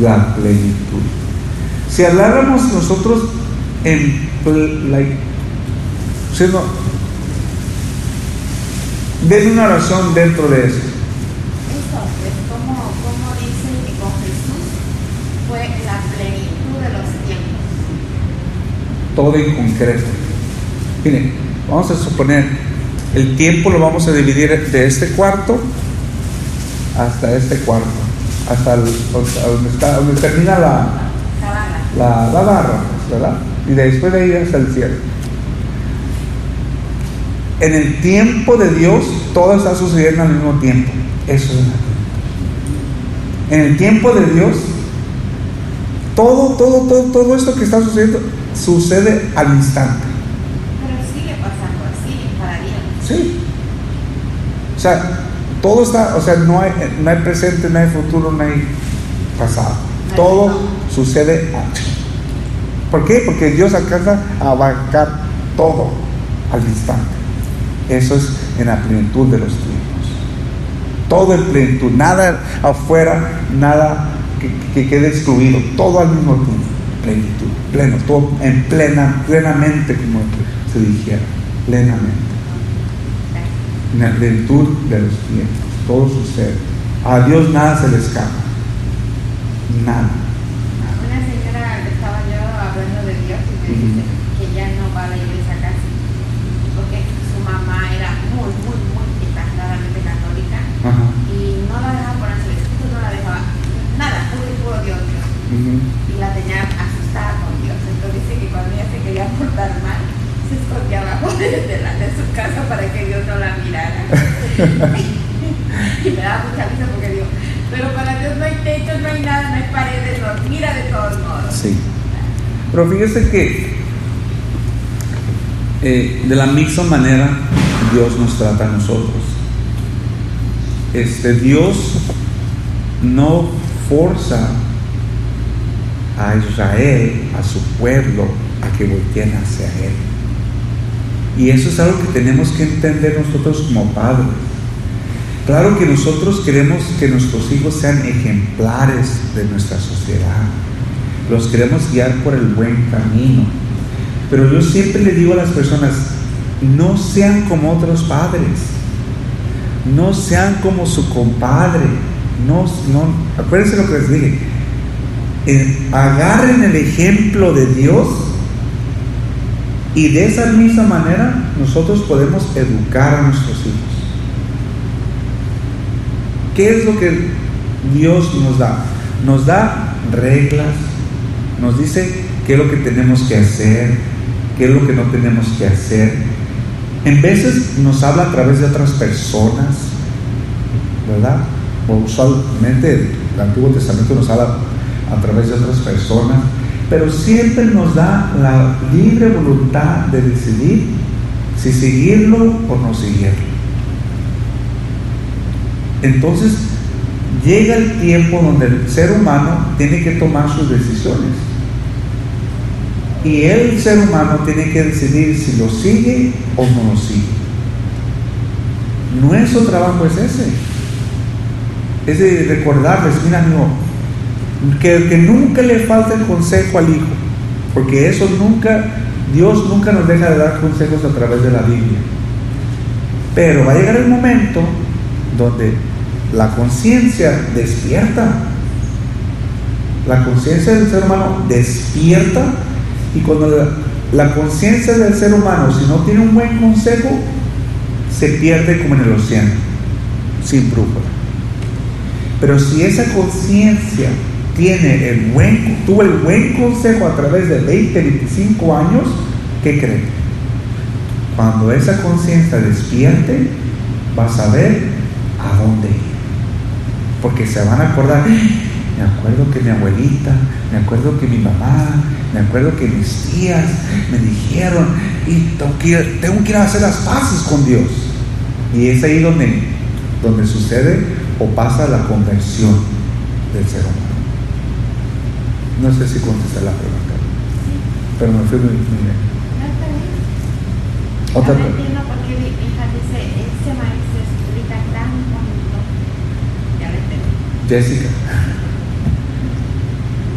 la plenitud. Si habláramos nosotros en like, no, den una razón dentro de eso. Eso es como, como dice que con Jesús fue la plenitud de los tiempos. Todo en concreto. Miren, vamos a suponer, el tiempo lo vamos a dividir de este cuarto hasta este cuarto hasta donde, está, donde termina la, la, la barra, ¿verdad? Y después de ahí hasta el cielo. En el tiempo de Dios, todo está sucediendo al mismo tiempo. Eso es En el tiempo de Dios, todo, todo, todo, todo esto que está sucediendo sucede al instante. Pero sigue pasando así para Dios. Sí. O sea, todo está, o sea, no hay, no hay presente, no hay futuro, no hay pasado. Todo sucede. ¿Por qué? Porque Dios alcanza a abarcar todo al instante. Eso es en la plenitud de los tiempos. Todo en plenitud, nada afuera, nada que, quede excluido, todo al mismo tiempo. Plenitud, pleno, todo en plena, plenamente, como se dijera, plenamente en la plenitud de los tiempos. Todo sucede. A Dios nada se le escapa. Nada. Una señora estaba yo hablando de Dios y me dice que ya no va a la iglesia casi. Porque su mamá era muy, muy, muy exageradamente católica. Y no la dejaba ponerse el escrito, no la dejaba. Nada, puro y puro Dios, Dios. Tenía asustada con Dios. Entonces dice que cuando ella se quería portar mal, se escondía abajo [LAUGHS] de, de su casa para que Dios no la mirara. [LAUGHS] y me da mucha risa porque digo, pero para Dios no hay techos, no hay nada, no hay paredes, nos mira de todos modos. Sí. Pero fíjese que eh, de la misma manera Dios nos trata a nosotros. Este Dios no forza a Israel, a su pueblo, a que volteen hacia Él. Y eso es algo que tenemos que entender nosotros como padres. Claro que nosotros queremos que nuestros hijos sean ejemplares de nuestra sociedad. Los queremos guiar por el buen camino. Pero yo siempre le digo a las personas, no sean como otros padres. No sean como su compadre. No, no, acuérdense lo que les dije. Agarren el ejemplo de Dios y de esa misma manera nosotros podemos educar a nuestros hijos. ¿Qué es lo que Dios nos da? Nos da reglas, nos dice qué es lo que tenemos que hacer, qué es lo que no tenemos que hacer. En veces nos habla a través de otras personas, ¿verdad? O usualmente el Antiguo Testamento nos habla a través de otras personas pero siempre nos da la libre voluntad de decidir si seguirlo o no seguirlo. Entonces llega el tiempo donde el ser humano tiene que tomar sus decisiones. Y el ser humano tiene que decidir si lo sigue o no lo sigue. Nuestro trabajo es ese. Es de recordarles, mira amigo, que, que nunca le falte el consejo al hijo, porque eso nunca, Dios nunca nos deja de dar consejos a través de la Biblia. Pero va a llegar el momento donde la conciencia despierta. La conciencia del ser humano despierta y cuando la, la conciencia del ser humano, si no tiene un buen consejo, se pierde como en el océano, sin brújula. Pero si esa conciencia tiene el buen, tuvo el buen consejo a través de 20, 25 años, ¿qué creen? Cuando esa conciencia despierte, vas a ver a dónde ir. Porque se van a acordar, me acuerdo que mi abuelita, me acuerdo que mi mamá, me acuerdo que mis tías me dijeron, y tengo que ir, tengo que ir a hacer las paces con Dios. Y es ahí donde, donde sucede o pasa la conversión del ser humano. No sé si contesté la pregunta, pero me fui muy, bien. No. Otra Ahora pregunta. entiendo por qué mi hija dice, ese maestro explica tan bonito. Ya lo. Jessica.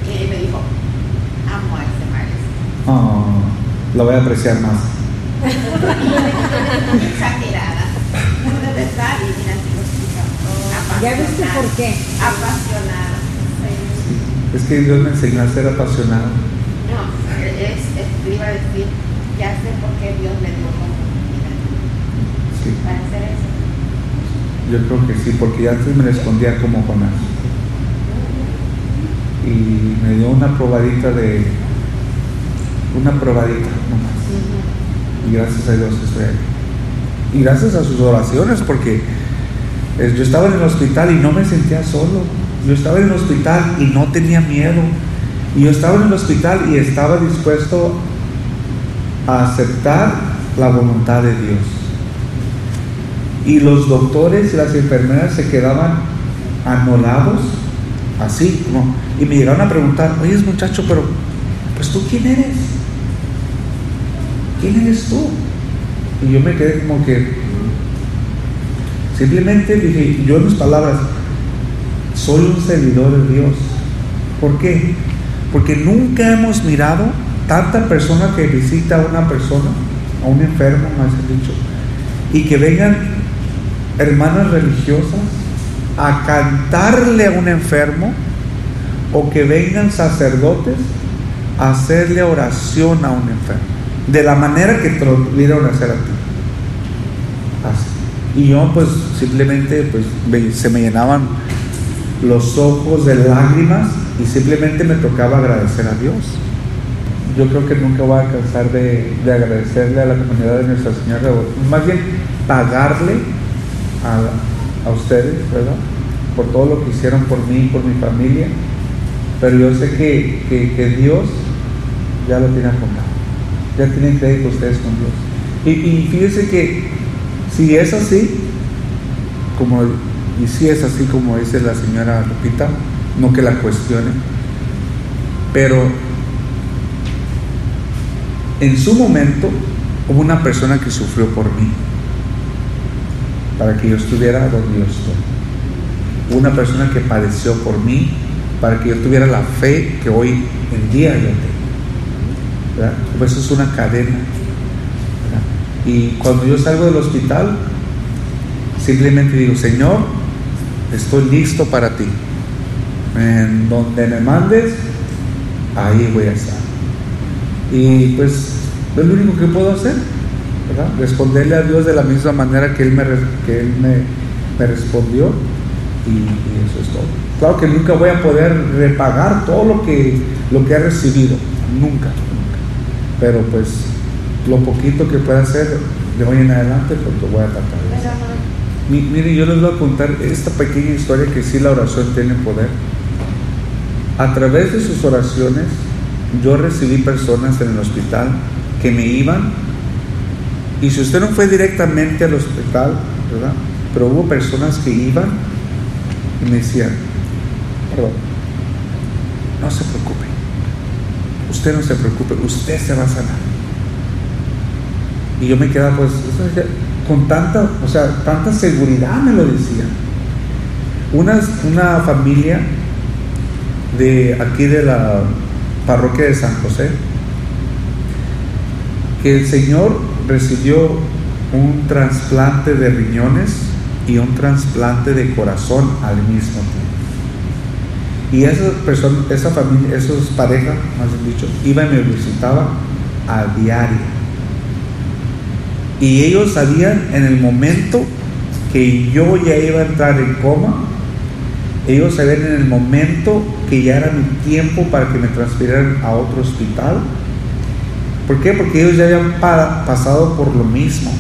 Que me dijo, amo a ese maestro. Oh, la voy a apreciar más. [LAUGHS] Exagerada. De verdad, y mira, si lo explica. ¿Ya viste por qué? Apasionada. Es que Dios me enseñó a ser apasionado. No, es, es, iba a decir, ya sé por qué Dios me dio oportunidad Sí, para hacer eso. yo creo que sí, porque antes me la escondía como Jonás. Y me dio una probadita de. Una probadita nomás. Y gracias a Dios estoy aquí. Y gracias a sus oraciones, porque eh, yo estaba en el hospital y no me sentía solo. Yo estaba en el hospital y no tenía miedo. Y yo estaba en el hospital y estaba dispuesto a aceptar la voluntad de Dios. Y los doctores y las enfermeras se quedaban anolados, así como, y me llegaron a preguntar, oye muchacho, pero, pues tú quién eres? ¿Quién eres tú? Y yo me quedé como que, simplemente dije, yo en mis palabras, soy un servidor de Dios. ¿Por qué? Porque nunca hemos mirado tanta persona que visita a una persona, a un enfermo, más dicho, y que vengan hermanas religiosas a cantarle a un enfermo o que vengan sacerdotes a hacerle oración a un enfermo, de la manera que te lo pudieron hacer a ti. Y yo pues simplemente pues se me llenaban los ojos de lágrimas y simplemente me tocaba agradecer a Dios. Yo creo que nunca voy a cansar de, de agradecerle a la comunidad de Nuestra Señora, más bien pagarle a, a ustedes, ¿verdad? Por todo lo que hicieron por mí, por mi familia. Pero yo sé que, que- que Dios ya lo tiene apuntado. Ya tienen crédito ustedes con Dios. Y, y fíjense que si es así, como, y si es así como dice la señora Lupita, no que la cuestione, pero en su momento hubo una persona que sufrió por mí, para que yo estuviera donde yo estoy. Una persona que padeció por mí, para que yo tuviera la fe que hoy en día yo tengo. eso es una cadena. Y cuando yo salgo del hospital, simplemente digo, Señor, estoy listo para ti. En donde me mandes, ahí voy a estar. Y pues es lo único que puedo hacer, ¿verdad? Responderle a Dios de la misma manera que Él me, que él me, me respondió. Y, y eso es todo. Claro que nunca voy a poder repagar todo lo que, lo que he recibido. Nunca, nunca. Pero pues lo poquito que pueda hacer de hoy en adelante, pues lo voy a tratar de hacer. Pero no, Mi- Mire, yo les voy a contar esta pequeña historia que sí la oración tiene poder. A través de sus oraciones, yo recibí personas en el hospital que me iban, y si usted no fue directamente al hospital, ¿verdad? Pero hubo personas que iban y me decían, perdón, no se preocupe, usted no se preocupe, usted se va a sanar. Y yo me quedaba pues con tanta, o sea, tanta seguridad me lo decía. Una, una familia de aquí de la parroquia de San José, que el Señor recibió un trasplante de riñones y un trasplante de corazón al mismo tiempo. Y esa persona, esa familia, esas parejas, más bien dicho, iba y me visitaba a diario. Y ellos sabían en el momento que yo ya iba a entrar en coma, ellos sabían en el momento que ya era mi tiempo para que me transfirieran a otro hospital. ¿Por qué? Porque ellos ya habían pasado por lo mismo.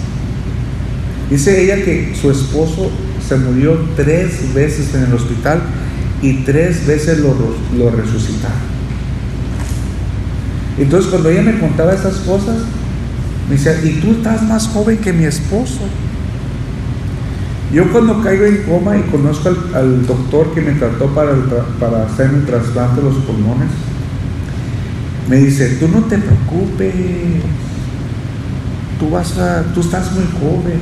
Dice ella que su esposo se murió tres veces en el hospital y tres veces lo, lo resucitaron. Entonces cuando ella me contaba esas cosas, me decía, y tú estás más joven que mi esposo. Yo cuando caigo en coma y conozco al, doctor que me trató para, para hacer mi trasplante de los pulmones, me dice, tú no te preocupes, tú, vas a, tú estás muy joven.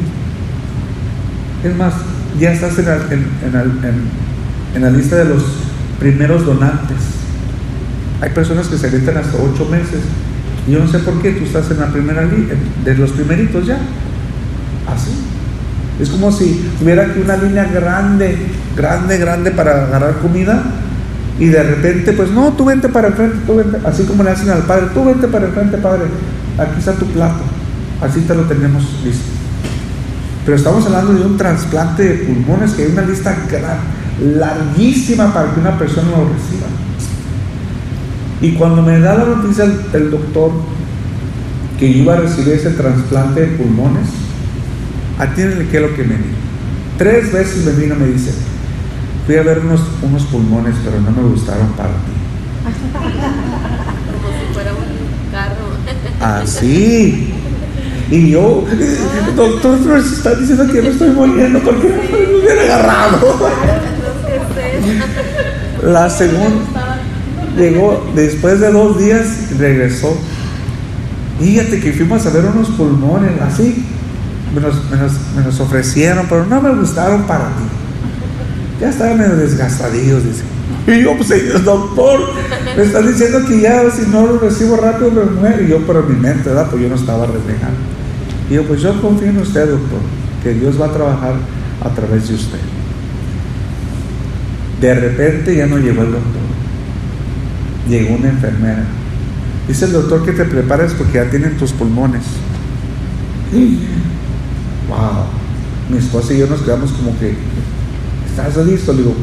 Es más, ya estás en, en, la lista de los primeros donantes. Hay personas que se avientan hasta ocho meses yo no sé por qué tú estás en la primera línea, de los primeritos ya. Así. Es como si tuviera aquí una línea grande, grande, grande para agarrar comida y de repente, pues no, tú vente para el frente, tú vente, así como le hacen al padre, tú vente para el frente, padre, aquí está tu plato, así te lo tenemos listo. Pero estamos hablando de un trasplante de pulmones que hay una lista larguísima para que una persona lo reciba. Y cuando me da la noticia el, doctor que iba a recibir ese trasplante de pulmones, atiéndele qué es lo que me dijo. Tres veces me vino y me dice, fui a ver unos, unos pulmones, pero no me gustaron para ti. Como si fuera un carro. Así. Y yo, doctor, se está diciendo que me estoy muriendo porque me hubiera agarrado. La segunda llegó después de dos días, regresó. Fíjate que fuimos a ver unos pulmones, así, me los, ofrecieron, pero no me gustaron para ti. Ya estaban medio desgastadillos, dice. Y yo, pues, doctor, me está diciendo que ya si no lo recibo rápido me muero. Y yo, pero mi mente. Pues yo no estaba reflejando. Y yo, pues yo confío en usted, doctor, que Dios va a trabajar a través de usted. De repente ya no llegó el doctor llegó una enfermera. Dice el doctor que te prepares porque ya tienen tus pulmones. [GASPS] Wow. Mi esposa y yo nos quedamos como que, ¿estás listo? Le digo,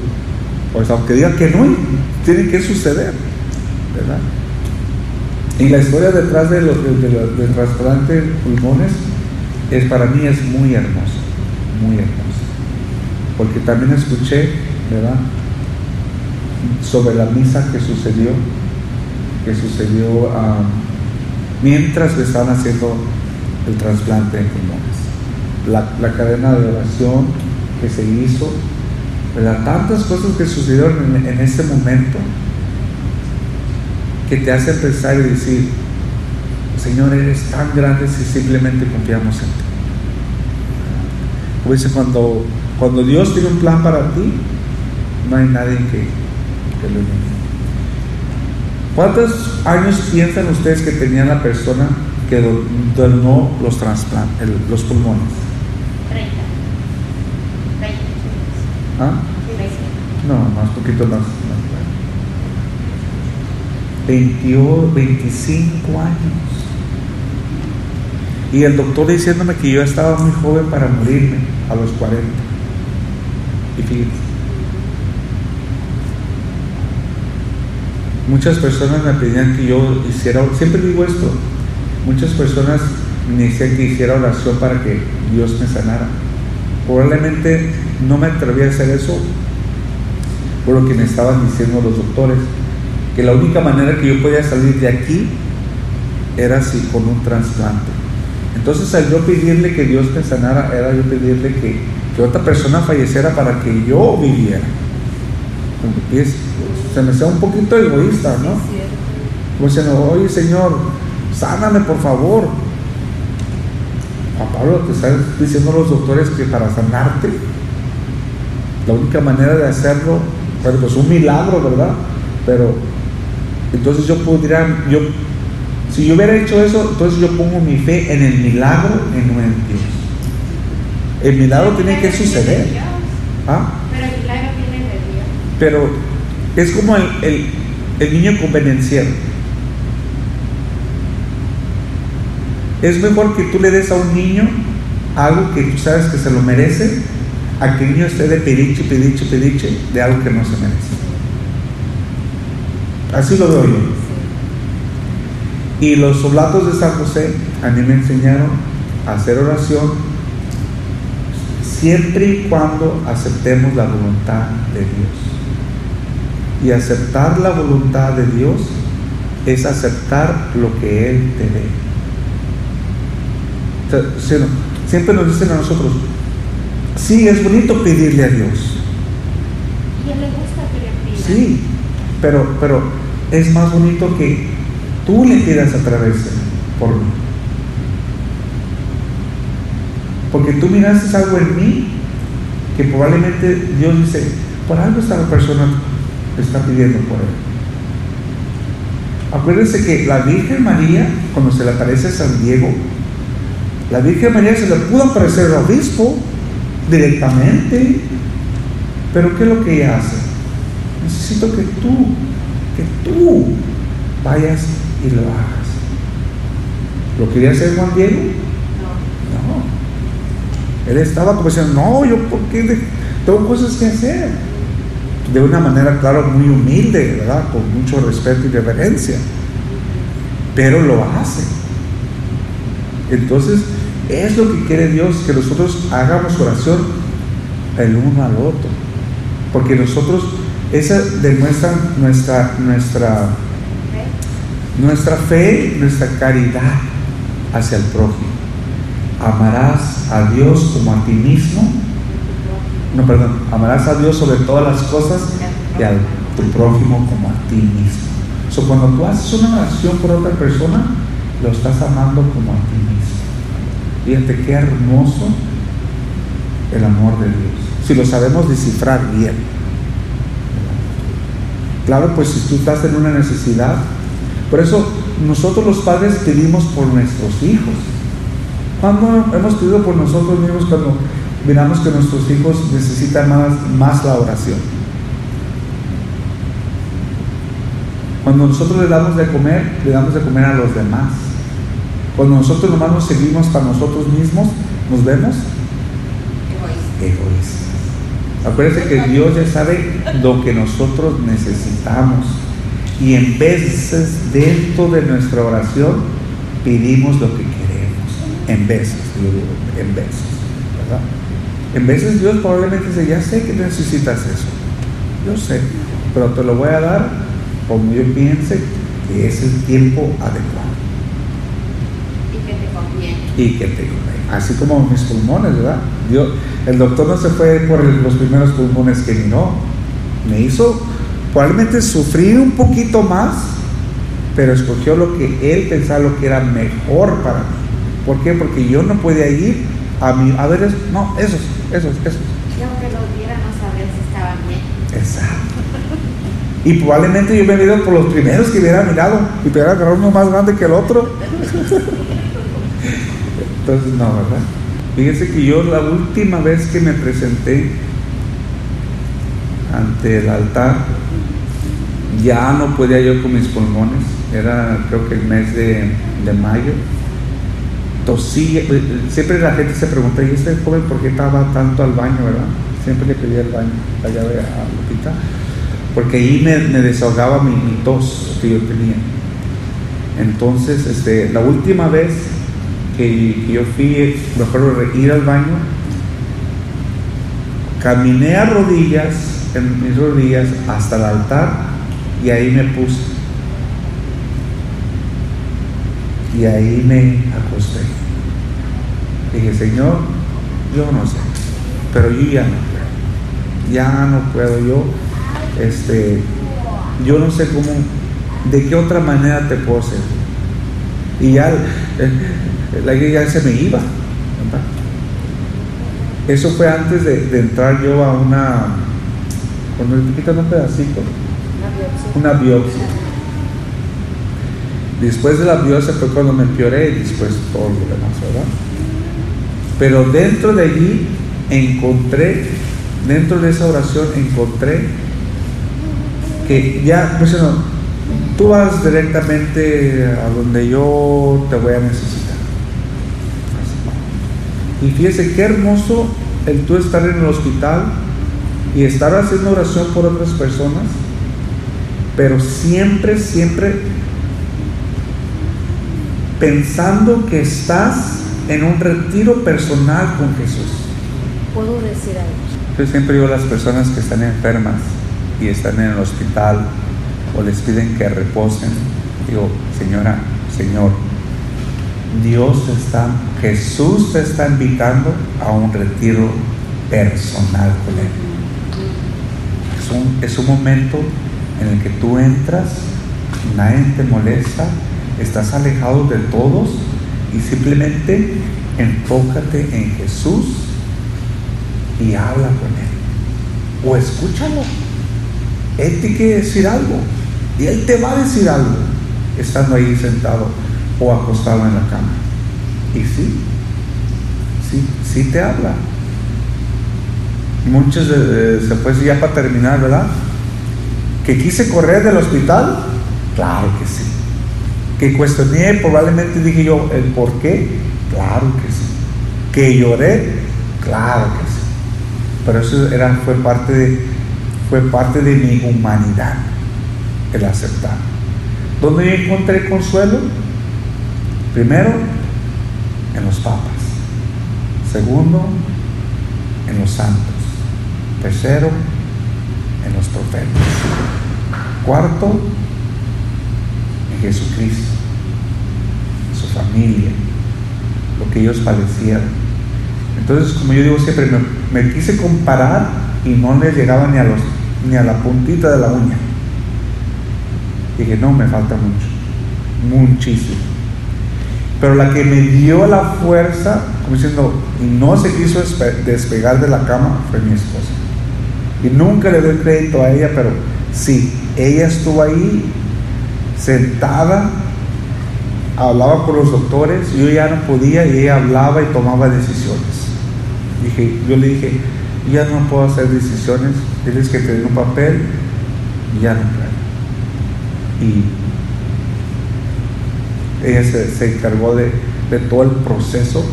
pues aunque digan que no, tiene que suceder, ¿verdad? Y la historia detrás de los, del trasplante de pulmones es para mí es muy hermosa, muy hermosa. Porque también escuché, ¿verdad? Sobre la misa que sucedió, que sucedió ah, mientras le estaban haciendo el trasplante de pulmones. La, cadena de oración que se hizo, tantas cosas que sucedieron en, en ese momento que te hace pensar y decir, Señor, eres tan grande si simplemente confiamos en ti. Como dice, cuando, cuando Dios tiene un plan para ti, no hay nadie que, ¿Cuántos años piensan ustedes que tenía la persona que donó los los pulmones? 30. 20. ¿Ah? 20. No, más poquito más. 20, 25 años. Y el doctor diciéndome que yo estaba muy joven para morirme a los 40. Y fíjense. Muchas personas me pedían que yo hiciera, siempre digo esto, muchas personas me decían que hiciera oración para que Dios me sanara. Probablemente no me atreví a hacer eso por lo que me estaban diciendo los doctores, que la única manera que yo podía salir de aquí era así con un trasplante. Entonces al yo pedirle que Dios me sanara, era yo pedirle que, que otra persona falleciera para que yo viviera. Se me sea un poquito egoísta, ¿no? Como diciendo, oye Señor, sáname por favor. Juan Pablo, te están diciendo los doctores que para sanarte, la única manera de hacerlo, bueno, pues un milagro, ¿verdad? Pero entonces yo podría, yo, si yo hubiera hecho eso, entonces yo pongo mi fe en el milagro en no en Dios. El milagro tiene que suceder. ¿Ah? Pero es como el, el, el niño convenenciero. Es mejor que tú le des a un niño algo que tú sabes que se lo merece, a que el niño esté de pediche, pediche, pediche de algo que no se merece. Así lo veo yo. Y los oblatos de San José a mí me enseñaron a hacer oración siempre y cuando aceptemos la voluntad de Dios. Y aceptar la voluntad de Dios es aceptar lo que Él te dé. Siempre nos dicen a nosotros, sí, es bonito pedirle a Dios. Y a él le gusta que le pidan. Sí, pero, pero es más bonito que tú le pidas a través de por mí. Porque tú miraste algo en mí que probablemente Dios dice, por algo esta persona está pidiendo por él. Acuérdense que la Virgen María, cuando se le aparece a San Diego, la Virgen María se le pudo aparecer al obispo directamente, pero ¿qué es lo que ella hace? Necesito que tú, que tú vayas y lo hagas. ¿Lo quería hacer Juan Diego? No. Él estaba como diciendo, no, yo por qué de- tengo cosas que hacer. De una manera, claro, muy humilde, ¿verdad? Con mucho respeto y reverencia. Pero lo hace. Entonces, es lo que quiere Dios, que nosotros hagamos oración el uno al otro. Porque nosotros, esa demuestra nuestra, nuestra, nuestra fe, nuestra caridad hacia el prójimo. Amarás a Dios como a ti mismo. No, perdón, amarás a Dios sobre todas las cosas y a tu prójimo como a ti mismo. So, cuando tú haces una oración por otra persona, lo estás amando como a ti mismo. Fíjate qué hermoso el amor de Dios. Si lo sabemos descifrar bien. Claro, pues si tú estás en una necesidad, por eso nosotros los padres pedimos por nuestros hijos. Cuando hemos pedido por nosotros mismos cuando miramos que nuestros hijos necesitan más, más la oración? Cuando nosotros le damos de comer, le damos de comer a los demás. Cuando nosotros nomás nos seguimos para nosotros mismos, nos vemos egoístas. Acuérdense que Dios ya sabe lo que nosotros necesitamos. Y en veces, dentro de nuestra oración, pedimos lo que queremos. En veces, yo digo, en veces. ¿verdad? En veces Dios probablemente dice, ya sé que necesitas eso. Yo sé, pero te lo voy a dar como yo piense que es el tiempo adecuado Y que te conviene. y que te convenga. Así como mis pulmones, ¿verdad? Dios, el doctor no se fue por los primeros pulmones que miró. Me hizo probablemente sufrir un poquito más, pero escogió lo que él pensaba lo que era mejor para mí. ¿Por qué? Porque yo no podía ir a mi, a ver, no, esos, esos, esos. Y aunque los viera, no sabía si estaban bien. Exacto. Y probablemente yo hubiera ido por los primeros que hubiera mirado y hubiera agarrado uno más grande que el otro. [LAUGHS] Entonces, no, ¿verdad? Fíjense que yo la última vez que me presenté ante el altar, ya no podía yo con mis pulmones. Era creo que el mes de, de mayo. Tosí, eh, siempre la gente se pregunta, ¿y este joven por qué estaba tanto al baño, verdad? Siempre le pedía el baño, la llave a Lupita, porque ahí me, desahogaba mi, tos que yo tenía. Entonces, este, la última vez que, que yo fui, me acuerdo ir al baño, caminé a rodillas, en mis rodillas, hasta el altar y ahí me puse. Y ahí me acosté. Dije, Señor, yo no sé, pero yo ya no puedo. Ya no puedo yo. Este, yo no sé cómo ¿de qué otra manera te puedo servir? Y ya [LAUGHS] la ya se me iba. ¿verdad? Eso fue antes de, de entrar yo a una, cuando te quitan un pedacito, una biopsia. Después de la biopsia fue cuando me empeoré y después todo lo demás, ¿verdad? Pero dentro de allí encontré, dentro de esa oración encontré que ya, pues no, tú vas directamente a donde yo te voy a necesitar. Y fíjese qué hermoso el tú estar en el hospital y estar haciendo oración por otras personas, pero siempre, siempre pensando que estás en un retiro personal con Jesús. ¿Puedo decir algo? Yo siempre digo a las personas que están enfermas y están en el hospital o les piden que reposen, digo, señora, Señor, Dios te está, Jesús te está invitando a un retiro personal con Él. Es un, es un momento en el que tú entras, nadie te molesta, estás alejado de todos y simplemente enfócate en Jesús y habla con Él. O escúchalo. Él te quiere decir algo y Él te va a decir algo estando ahí sentado o acostado en la cama. Y sí, sí, sí te habla. Muchos, de, se puede ya para terminar, ¿verdad? Que quise correr del hospital, claro que sí. Que cuestioné, probablemente dije yo, ¿el por qué? Claro que sí. Que lloré, claro que sí. Pero eso era, fue, parte de, fue parte de mi humanidad, el aceptar. ¿Dónde yo encontré consuelo? Primero, en los papas. Segundo, en los santos. Tercero, en los profetas. Cuarto, Jesucristo, su familia, lo que ellos padecieron. Entonces, como yo digo siempre, me, me quise comparar y no le llegaba ni a, los, ni a la puntita de la uña. Dije, no, me falta mucho, muchísimo. Pero la que me dio la fuerza, como diciendo, y no se quiso despegar de la cama, fue mi esposa. Y nunca le doy crédito a ella, pero sí, ella estuvo ahí sentada, hablaba con los doctores, yo ya no podía y ella hablaba y tomaba decisiones. Dije, yo le dije, ya no puedo hacer decisiones, tienes que tener un papel ya no puedo. Y ella se, se encargó de, de, todo el proceso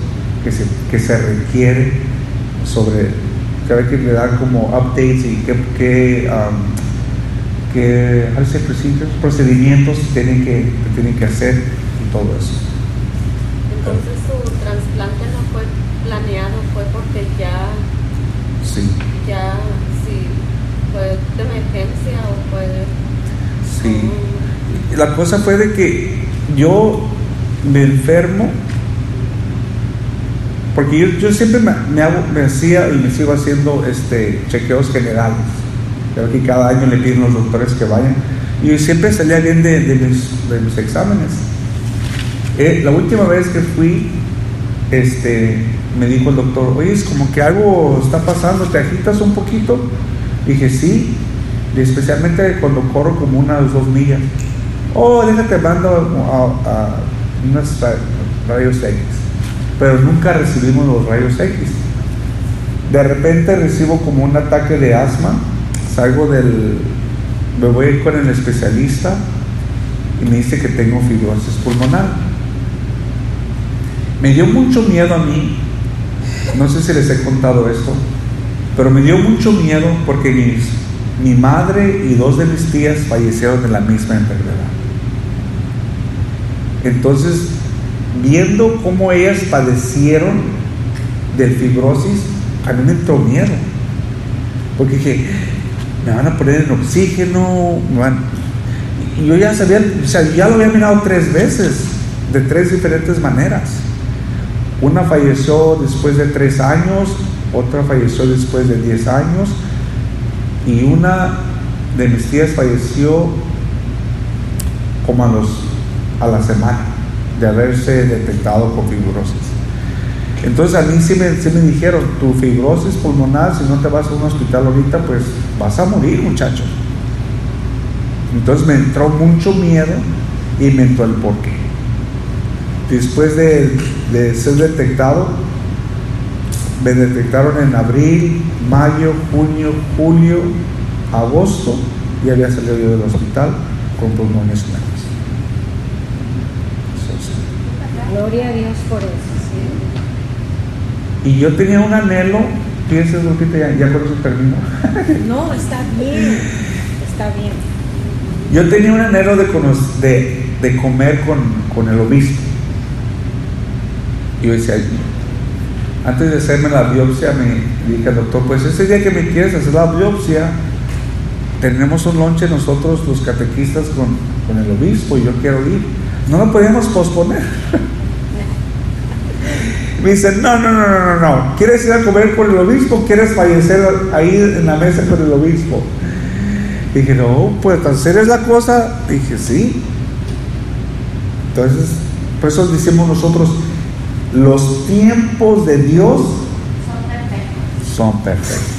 que se, que se requiere sobre, cada que le dan como updates y qué, qué, um, qué procedimientos tienen que, que, tienen que hacer y todo eso. Entonces su trasplante no fue planeado, fue porque ya, sí. ya, sí, fue de emergencia o fue de... Sí. La cosa fue de que yo me enfermo porque yo, yo siempre me, me, hago, me, hacía y me sigo haciendo este, chequeos generales. Que cada año le piden los doctores que vayan. Y siempre salía bien de, de, mis, de mis, exámenes. Eh, la última vez que fui, este, me dijo el doctor, oye, es como que algo está pasando, ¿te agitas un poquito? Dije, sí, y especialmente cuando corro como unas dos millas. Oh, déjate, mando a, a, a unos rayos X. Pero nunca recibimos los rayos X. De repente recibo como un ataque de asma, salgo del. Me voy con el especialista y me dice que tengo fibrosis pulmonar. Me dio mucho miedo a mí, no sé si les he contado esto, pero me dio mucho miedo porque mi madre y dos de mis tías fallecieron de la misma enfermedad. Entonces, viendo cómo ellas padecieron de fibrosis, a mí me entró miedo. Porque dije, me van a poner en oxígeno, me van... y yo ya sabía, o sea, ya lo había mirado tres veces, de tres diferentes maneras. Una falleció después de tres años, otra falleció después de diez años, y una de mis tías falleció como a, los, a la semana de haberse detectado con fibrosis. Entonces a mí sí me, sí me dijeron, tu fibrosis pulmonar, si no te vas a un hospital ahorita, pues vas a morir muchacho. Entonces me entró mucho miedo y me entró el porqué. Después de, de ser detectado, me detectaron en abril, mayo, junio, julio, agosto y había salido yo del hospital con pulmones negros. Gloria a Dios por eso. Y yo tenía un anhelo, fíjense Lupita, ya, ya con eso termino. No, está bien, está bien. Yo tenía un anhelo de, de, de comer con, con el obispo. Y yo decía, antes de hacerme la biopsia, me dije al doctor, pues ese día que me quieres hacer la biopsia, tenemos un lonche nosotros los catequistas con, con el obispo y yo quiero ir. No lo podíamos posponer. Me dice, no, no, no, no, no, no. ¿Quieres ir a comer con el obispo? ¿Quieres fallecer ahí en la mesa con el obispo? Dije, no, pues tan seria es la cosa. Dije, sí. Entonces, por eso decimos nosotros, los tiempos de Dios Son perfectos. son perfectos.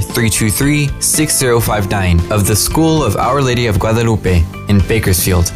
323 6059 of the School of Our Lady of Guadalupe in Bakersfield.